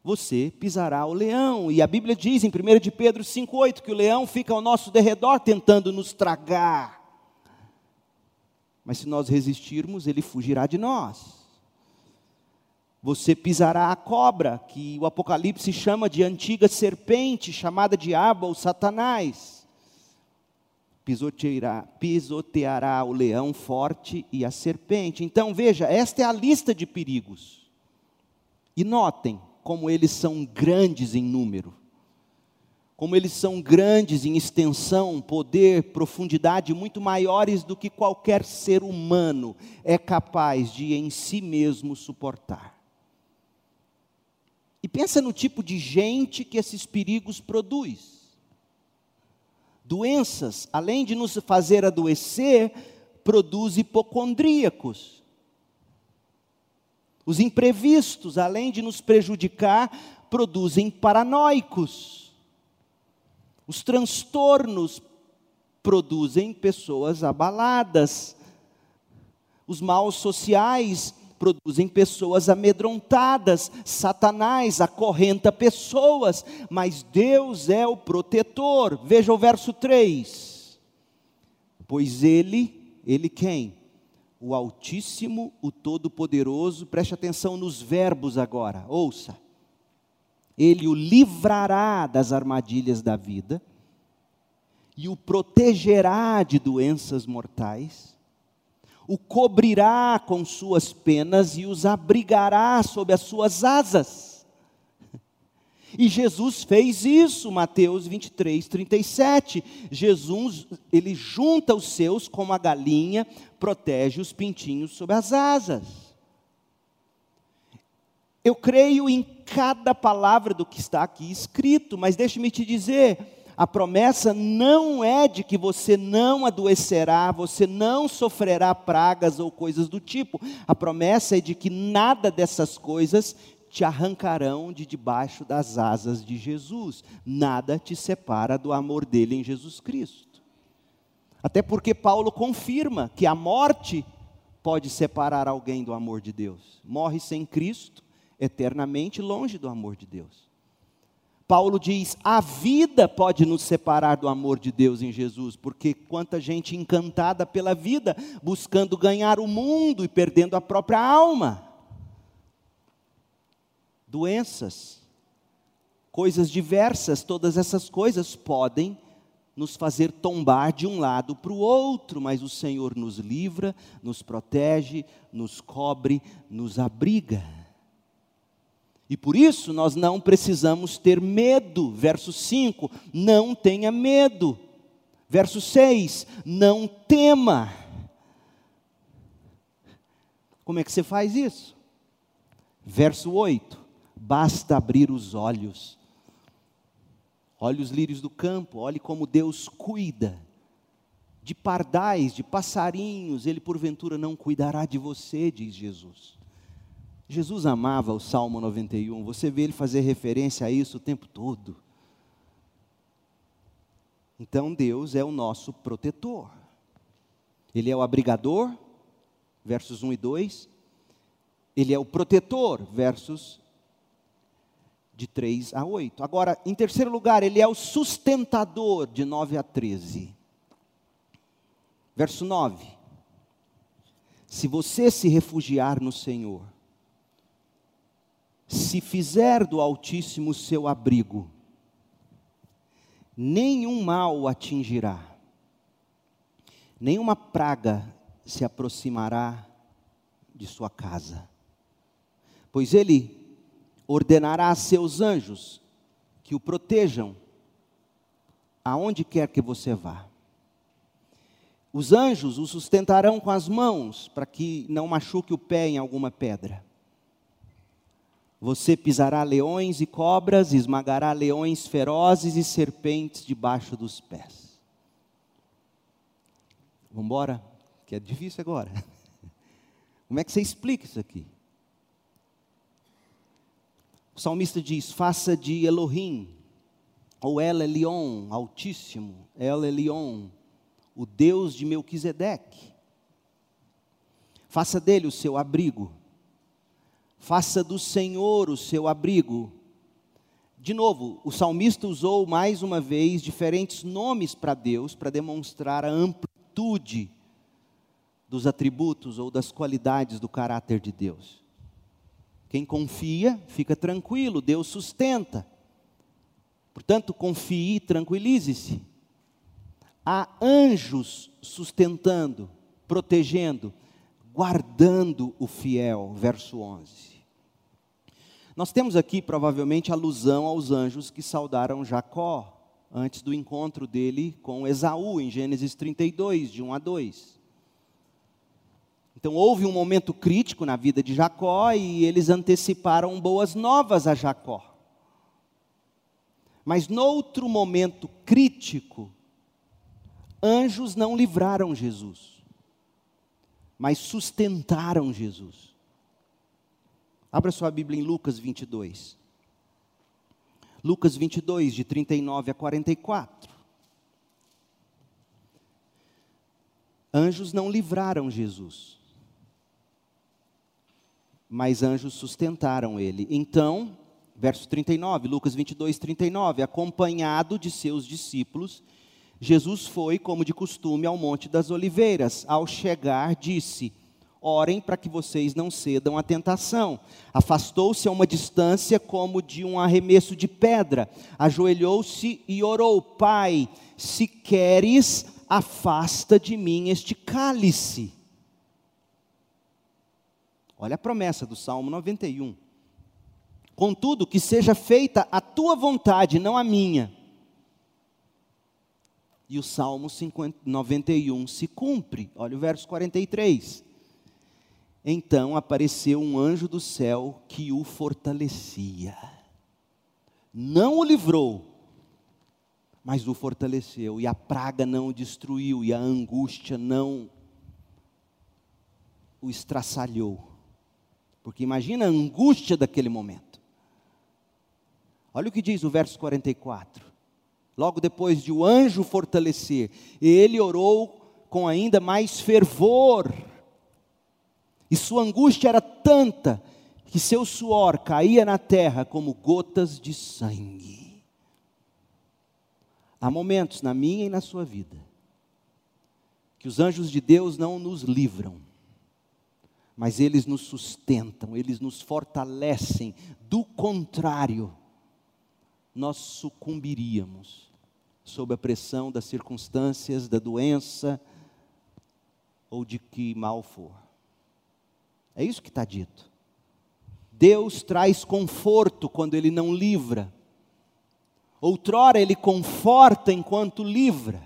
Você pisará o leão. E a Bíblia diz em 1 de Pedro 5,8 que o leão fica ao nosso derredor tentando nos tragar. Mas se nós resistirmos, ele fugirá de nós. Você pisará a cobra, que o Apocalipse chama de antiga serpente, chamada diabo ou Satanás. Pisoteará, pisoteará o leão forte e a serpente. Então veja, esta é a lista de perigos. E notem como eles são grandes em número como eles são grandes em extensão, poder, profundidade, muito maiores do que qualquer ser humano é capaz de em si mesmo suportar. E pensa no tipo de gente que esses perigos produz. Doenças, além de nos fazer adoecer, produz hipocondríacos. Os imprevistos, além de nos prejudicar, produzem paranoicos. Os transtornos produzem pessoas abaladas. Os maus sociais produzem pessoas amedrontadas. Satanás acorrenta pessoas, mas Deus é o protetor. Veja o verso 3. Pois ele, ele quem? O Altíssimo, o Todo-Poderoso, preste atenção nos verbos agora, ouça ele o livrará das armadilhas da vida e o protegerá de doenças mortais, o cobrirá com suas penas e os abrigará sob as suas asas. E Jesus fez isso, Mateus 23, 37. Jesus, ele junta os seus como a galinha protege os pintinhos sob as asas. Eu creio em cada palavra do que está aqui escrito, mas deixe-me te dizer, a promessa não é de que você não adoecerá, você não sofrerá pragas ou coisas do tipo. A promessa é de que nada dessas coisas te arrancarão de debaixo das asas de Jesus. Nada te separa do amor dele em Jesus Cristo. Até porque Paulo confirma que a morte pode separar alguém do amor de Deus. Morre sem Cristo, eternamente longe do amor de Deus. Paulo diz: a vida pode nos separar do amor de Deus em Jesus, porque quanta gente encantada pela vida, buscando ganhar o mundo e perdendo a própria alma. Doenças, coisas diversas, todas essas coisas podem nos fazer tombar de um lado para o outro, mas o Senhor nos livra, nos protege, nos cobre, nos abriga. E por isso nós não precisamos ter medo. Verso 5: não tenha medo. Verso 6: não tema. Como é que você faz isso? Verso 8: basta abrir os olhos. Olhe os lírios do campo, olhe como Deus cuida. De pardais, de passarinhos, Ele porventura não cuidará de você, diz Jesus. Jesus amava o Salmo 91, você vê ele fazer referência a isso o tempo todo. Então Deus é o nosso protetor. Ele é o abrigador, versos 1 e 2. Ele é o protetor, versos de 3 a 8. Agora, em terceiro lugar, ele é o sustentador, de 9 a 13. Verso 9. Se você se refugiar no Senhor, se fizer do Altíssimo seu abrigo, nenhum mal o atingirá, nenhuma praga se aproximará de sua casa, pois ele ordenará a seus anjos que o protejam aonde quer que você vá. Os anjos o sustentarão com as mãos, para que não machuque o pé em alguma pedra. Você pisará leões e cobras, esmagará leões ferozes e serpentes debaixo dos pés. Vamos embora? Que é difícil agora. [LAUGHS] Como é que você explica isso aqui? O salmista diz: faça de Elohim, ou El Elion, Altíssimo, El Elion, o Deus de Melquisedeque. Faça dele o seu abrigo. Faça do Senhor o seu abrigo. De novo, o salmista usou mais uma vez diferentes nomes para Deus para demonstrar a amplitude dos atributos ou das qualidades do caráter de Deus. Quem confia, fica tranquilo, Deus sustenta. Portanto, confie e tranquilize-se. Há anjos sustentando, protegendo, guardando o fiel. Verso 11. Nós temos aqui provavelmente alusão aos anjos que saudaram Jacó antes do encontro dele com Esaú, em Gênesis 32, de 1 a 2. Então houve um momento crítico na vida de Jacó e eles anteciparam boas novas a Jacó. Mas noutro momento crítico, anjos não livraram Jesus, mas sustentaram Jesus. Abra sua Bíblia em Lucas 22. Lucas 22, de 39 a 44. Anjos não livraram Jesus, mas anjos sustentaram ele. Então, verso 39, Lucas 22, 39, acompanhado de seus discípulos, Jesus foi, como de costume, ao Monte das Oliveiras. Ao chegar, disse: Orem para que vocês não cedam à tentação. Afastou-se a uma distância como de um arremesso de pedra. Ajoelhou-se e orou: Pai, se queres, afasta de mim este cálice. Olha a promessa do Salmo 91. Contudo, que seja feita a tua vontade, não a minha. E o Salmo 50, 91 se cumpre. Olha o verso 43. Então apareceu um anjo do céu que o fortalecia. Não o livrou, mas o fortaleceu. E a praga não o destruiu, e a angústia não o estraçalhou. Porque imagina a angústia daquele momento. Olha o que diz o verso 44. Logo depois de o anjo fortalecer, ele orou com ainda mais fervor. E sua angústia era tanta que seu suor caía na terra como gotas de sangue. Há momentos na minha e na sua vida que os anjos de Deus não nos livram mas eles nos sustentam, eles nos fortalecem. Do contrário, nós sucumbiríamos sob a pressão das circunstâncias, da doença ou de que mal for. É isso que está dito. Deus traz conforto quando Ele não livra. Outrora Ele conforta enquanto livra.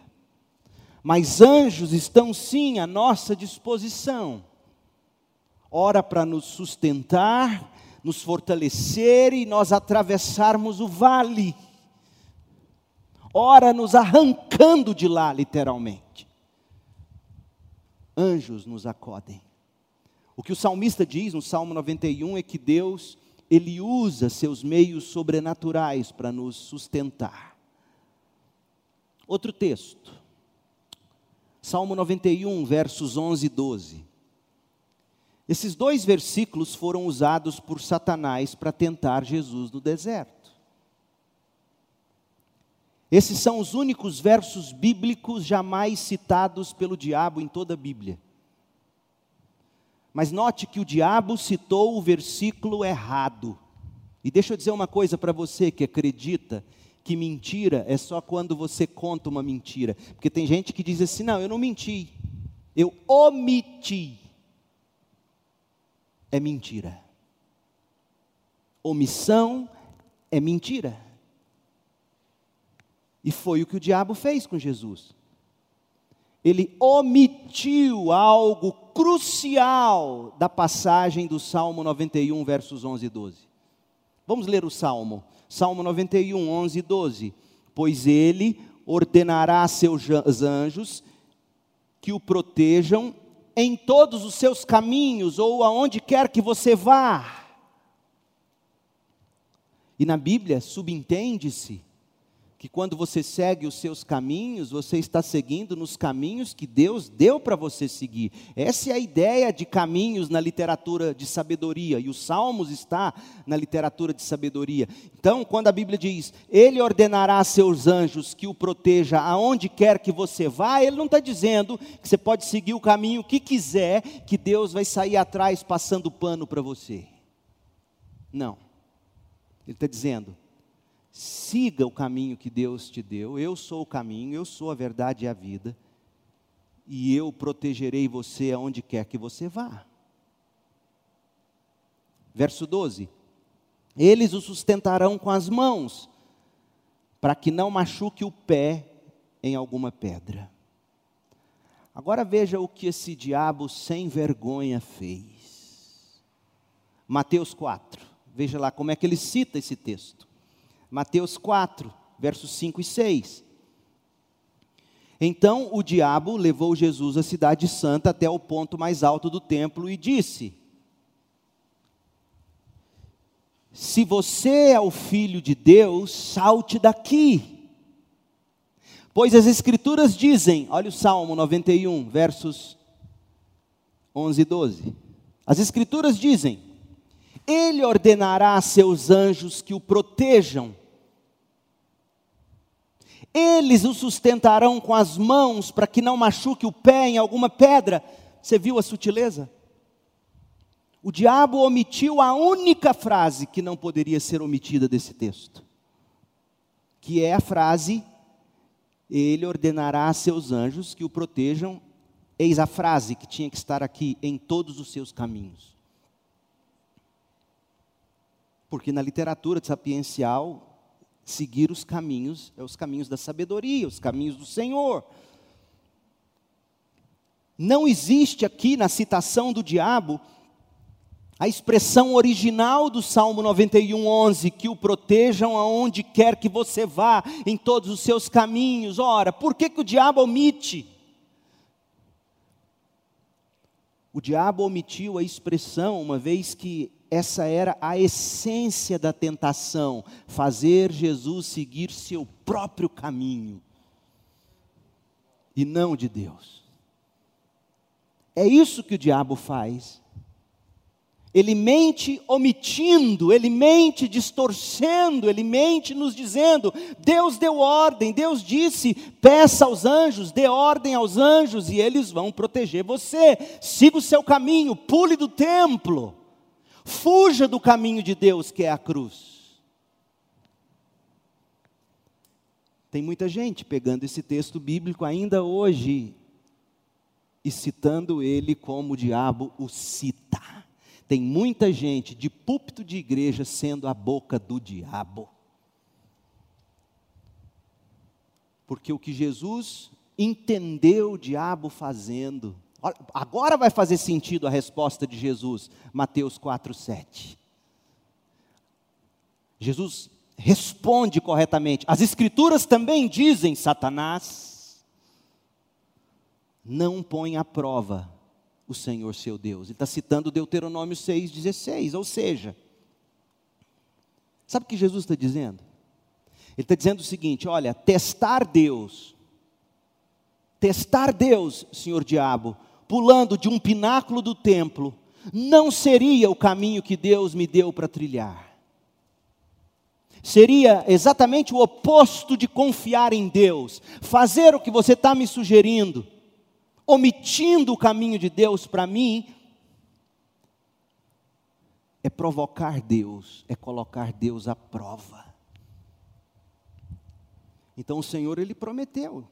Mas anjos estão sim à nossa disposição ora para nos sustentar, nos fortalecer e nós atravessarmos o vale. Ora nos arrancando de lá, literalmente. Anjos nos acodem. O que o salmista diz no Salmo 91 é que Deus, ele usa seus meios sobrenaturais para nos sustentar. Outro texto. Salmo 91, versos 11 e 12. Esses dois versículos foram usados por Satanás para tentar Jesus no deserto. Esses são os únicos versos bíblicos jamais citados pelo diabo em toda a Bíblia. Mas note que o diabo citou o versículo errado. E deixa eu dizer uma coisa para você que acredita que mentira é só quando você conta uma mentira. Porque tem gente que diz assim: não, eu não menti, eu omiti é mentira. Omissão é mentira. E foi o que o diabo fez com Jesus. Ele omitiu algo crucial da passagem do Salmo 91, versos 11 e 12. Vamos ler o Salmo. Salmo 91, 11 e 12. Pois ele ordenará a seus anjos que o protejam em todos os seus caminhos ou aonde quer que você vá. E na Bíblia subentende-se que quando você segue os seus caminhos, você está seguindo nos caminhos que Deus deu para você seguir. Essa é a ideia de caminhos na literatura de sabedoria, e os Salmos está na literatura de sabedoria. Então, quando a Bíblia diz, Ele ordenará a seus anjos que o proteja aonde quer que você vá, Ele não está dizendo que você pode seguir o caminho que quiser, que Deus vai sair atrás passando pano para você. Não. Ele está dizendo, siga o caminho que Deus te deu. Eu sou o caminho, eu sou a verdade e a vida. E eu protegerei você aonde quer que você vá. Verso 12: Eles o sustentarão com as mãos, para que não machuque o pé em alguma pedra. Agora veja o que esse diabo sem vergonha fez. Mateus 4. Veja lá como é que ele cita esse texto. Mateus 4, versos 5 e 6. Então o diabo levou Jesus à cidade santa até o ponto mais alto do templo e disse: Se você é o filho de Deus, salte daqui. Pois as Escrituras dizem, olha o Salmo 91, versos 11 e 12. As Escrituras dizem: ele ordenará a seus anjos que o protejam. Eles o sustentarão com as mãos para que não machuque o pé em alguma pedra. Você viu a sutileza? O diabo omitiu a única frase que não poderia ser omitida desse texto, que é a frase: Ele ordenará a seus anjos que o protejam. Eis a frase que tinha que estar aqui em todos os seus caminhos. Porque na literatura sapiencial, seguir os caminhos é os caminhos da sabedoria, os caminhos do Senhor. Não existe aqui na citação do diabo a expressão original do Salmo 91, 11, que o protejam aonde quer que você vá, em todos os seus caminhos. Ora, por que, que o diabo omite? O diabo omitiu a expressão, uma vez que essa era a essência da tentação, fazer Jesus seguir seu próprio caminho e não de Deus. É isso que o diabo faz. Ele mente omitindo, ele mente distorcendo, ele mente nos dizendo: Deus deu ordem, Deus disse: peça aos anjos, dê ordem aos anjos e eles vão proteger você. Siga o seu caminho, pule do templo. Fuja do caminho de Deus, que é a cruz. Tem muita gente pegando esse texto bíblico ainda hoje e citando ele como o diabo o cita. Tem muita gente de púlpito de igreja sendo a boca do diabo. Porque o que Jesus entendeu o diabo fazendo, Agora vai fazer sentido a resposta de Jesus, Mateus 4:7. Jesus responde corretamente. As Escrituras também dizem, Satanás, não põe à prova o Senhor seu Deus. Ele está citando Deuteronômio 6,16, ou seja, sabe o que Jesus está dizendo? Ele está dizendo o seguinte: olha, testar Deus, testar Deus, senhor diabo, pulando de um pináculo do templo, não seria o caminho que Deus me deu para trilhar. Seria exatamente o oposto de confiar em Deus, fazer o que você está me sugerindo, omitindo o caminho de Deus para mim, é provocar Deus, é colocar Deus à prova. Então o Senhor, Ele prometeu,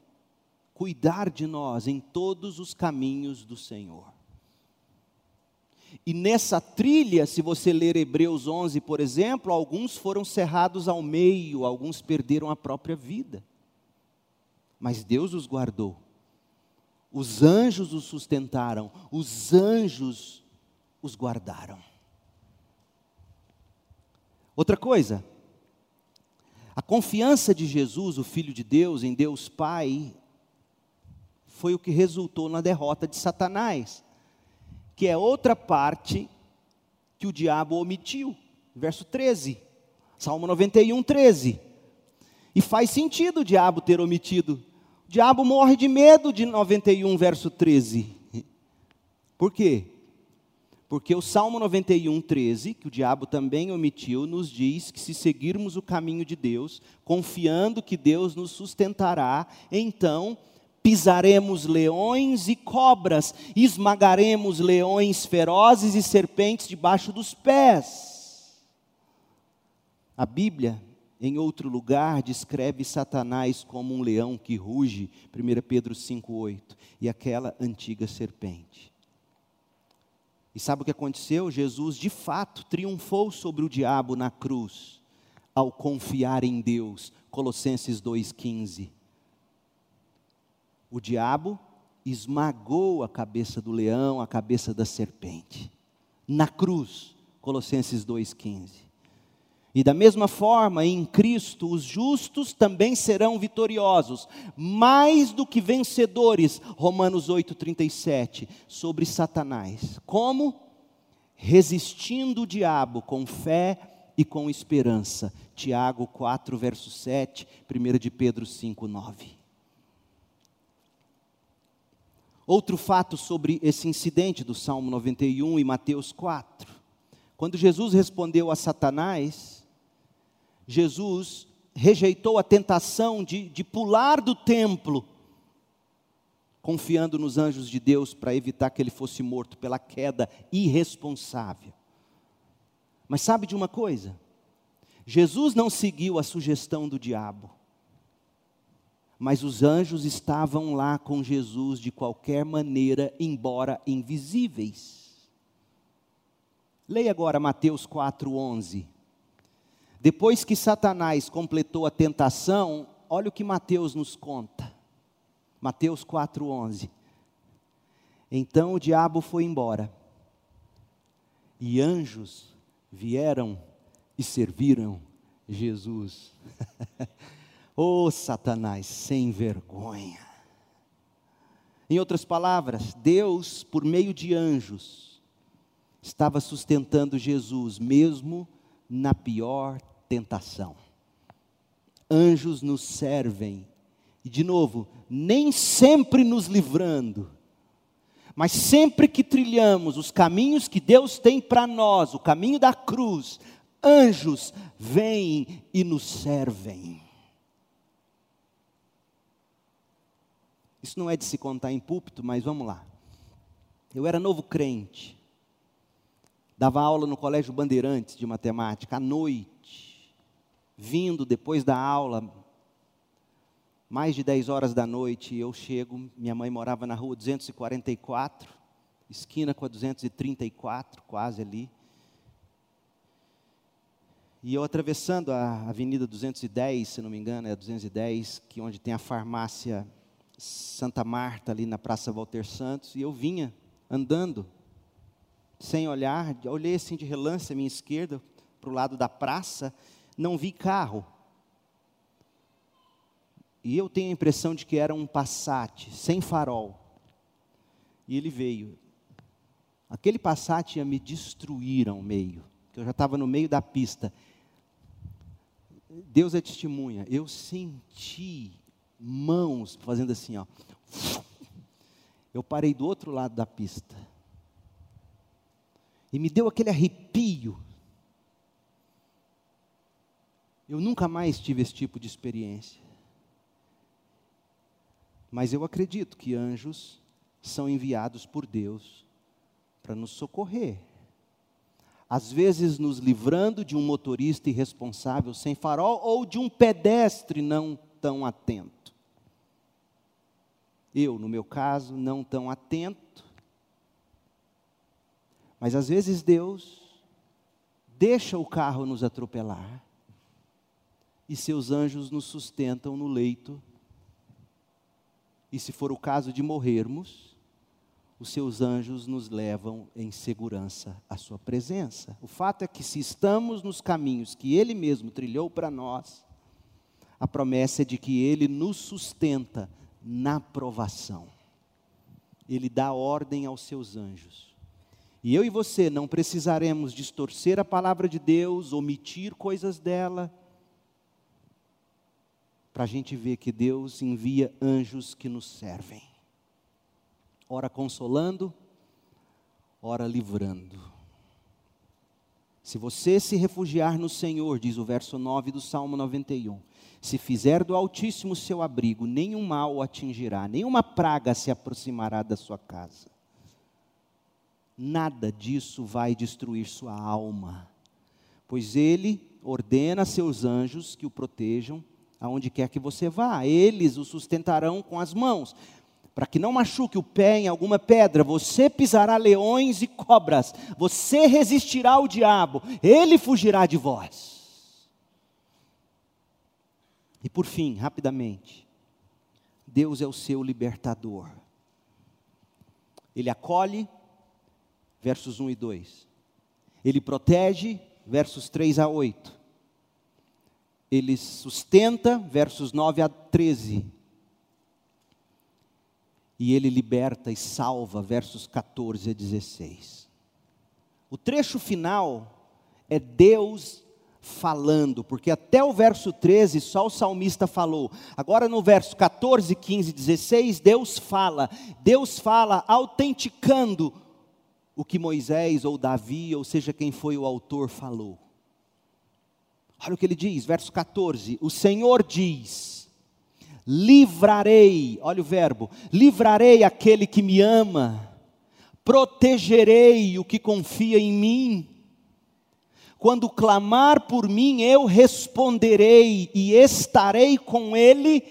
cuidar de nós em todos os caminhos do Senhor. E nessa trilha, se você ler Hebreus 11, por exemplo, alguns foram cerrados ao meio, alguns perderam a própria vida. Mas Deus os guardou. Os anjos os sustentaram, os anjos os guardaram. Outra coisa, a confiança de Jesus, o Filho de Deus, em Deus Pai, foi o que resultou na derrota de Satanás. que é outra parte que o diabo omitiu. Verso 13. Salmo 91, 13. E faz sentido o diabo ter omitido. O diabo morre de medo de 91, verso 13. Por quê? Porque o Salmo 91, 13, que o diabo também omitiu, nos diz que se seguirmos o caminho de Deus, confiando que Deus nos sustentará, então pisaremos leões e cobras, esmagaremos leões ferozes e serpentes debaixo dos pés. A Bíblia, em outro lugar, descreve Satanás como um leão que ruge, 1 Pedro 5,8, e aquela antiga serpente. E sabe o que aconteceu? Jesus, de fato, triunfou sobre o diabo na cruz, ao confiar em Deus. Colossenses 2,15. O diabo esmagou a cabeça do leão, a cabeça da serpente. Na cruz, Colossenses 2,15. E da mesma forma, em Cristo, os justos também serão vitoriosos, mais do que vencedores, Romanos 8,37, sobre Satanás. Como? Resistindo o diabo com fé e com esperança. Tiago 4, verso 7, 1 de Pedro 5, 9. Outro fato sobre esse incidente do Salmo 91 e Mateus 4. Quando Jesus respondeu a Satanás, Jesus rejeitou a tentação de, de pular do templo, confiando nos anjos de Deus para evitar que ele fosse morto pela queda irresponsável. Mas sabe de uma coisa? Jesus não seguiu a sugestão do diabo, mas os anjos estavam lá com Jesus de qualquer maneira, embora invisíveis. Leia agora Mateus 4,11. Depois que Satanás completou a tentação, olha o que Mateus nos conta. Mateus 4:11. Então o diabo foi embora. E anjos vieram e serviram Jesus. [LAUGHS] oh, Satanás, sem vergonha. Em outras palavras, Deus, por meio de anjos, estava sustentando Jesus, mesmo na pior tentação. Anjos nos servem, e de novo, nem sempre nos livrando, mas sempre que trilhamos os caminhos que Deus tem para nós, o caminho da cruz, anjos vêm e nos servem. Isso não é de se contar em púlpito, mas vamos lá. Eu era novo crente, dava aula no Colégio Bandeirantes de matemática à noite vindo depois da aula, mais de 10 horas da noite, eu chego, minha mãe morava na rua 244, esquina com a 234, quase ali. E eu atravessando a Avenida 210, se não me engano, é a 210, que é onde tem a farmácia Santa Marta ali na Praça Walter Santos, e eu vinha andando, sem olhar, olhei assim de relance à minha esquerda, para o lado da praça, não vi carro. E eu tenho a impressão de que era um Passat, sem farol. E ele veio. Aquele Passat ia me destruir ao meio, que eu já estava no meio da pista. Deus é testemunha, eu senti mãos fazendo assim, ó. Eu parei do outro lado da pista. E me deu aquele arrepio. Eu nunca mais tive esse tipo de experiência. Mas eu acredito que anjos são enviados por Deus para nos socorrer. Às vezes nos livrando de um motorista irresponsável sem farol ou de um pedestre não tão atento. Eu, no meu caso, não tão atento. Mas às vezes Deus deixa o carro nos atropelar e seus anjos nos sustentam no leito. E se for o caso de morrermos, os seus anjos nos levam em segurança à sua presença. O fato é que se estamos nos caminhos que ele mesmo trilhou para nós, a promessa é de que ele nos sustenta na provação. Ele dá ordem aos seus anjos. E eu e você não precisaremos distorcer a palavra de Deus, omitir coisas dela, para a gente ver que Deus envia anjos que nos servem, ora consolando, ora livrando. Se você se refugiar no Senhor, diz o verso 9 do Salmo 91, se fizer do Altíssimo seu abrigo, nenhum mal o atingirá, nenhuma praga se aproximará da sua casa. Nada disso vai destruir sua alma, pois ele ordena a seus anjos que o protejam aonde quer que você vá, eles o sustentarão com as mãos, para que não machuque o pé em alguma pedra, você pisará leões e cobras, você resistirá ao diabo, ele fugirá de vós. E por fim, rapidamente, Deus é o seu libertador. Ele acolhe, versos 1 e 2. Ele protege, versos 3 a 8. Ele sustenta, versos 9 a 13. E ele liberta e salva, versos 14 a 16. O trecho final é Deus falando, porque até o verso 13 só o salmista falou. Agora no verso 14, 15 e 16, Deus fala. Deus fala autenticando o que Moisés ou Davi, ou seja quem foi o autor, falou. Olha o que ele diz, verso 14: O Senhor diz: Livrarei, olha o verbo, livrarei aquele que me ama, protegerei o que confia em mim. Quando clamar por mim, eu responderei e estarei com ele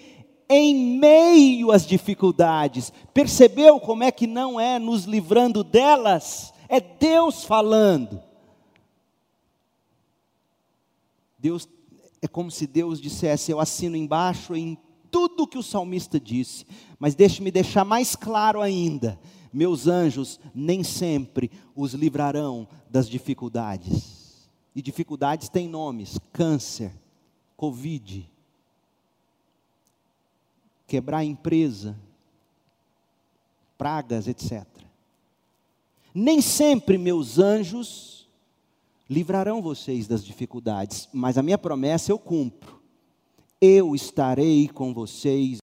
em meio às dificuldades. Percebeu como é que não é nos livrando delas? É Deus falando. Deus é como se Deus dissesse: Eu assino embaixo em tudo que o salmista disse, mas deixe-me deixar mais claro ainda: meus anjos nem sempre os livrarão das dificuldades. E dificuldades têm nomes: câncer, Covid, quebrar a empresa, pragas, etc. Nem sempre meus anjos livrarão vocês das dificuldades, mas a minha promessa eu cumpro. Eu estarei com vocês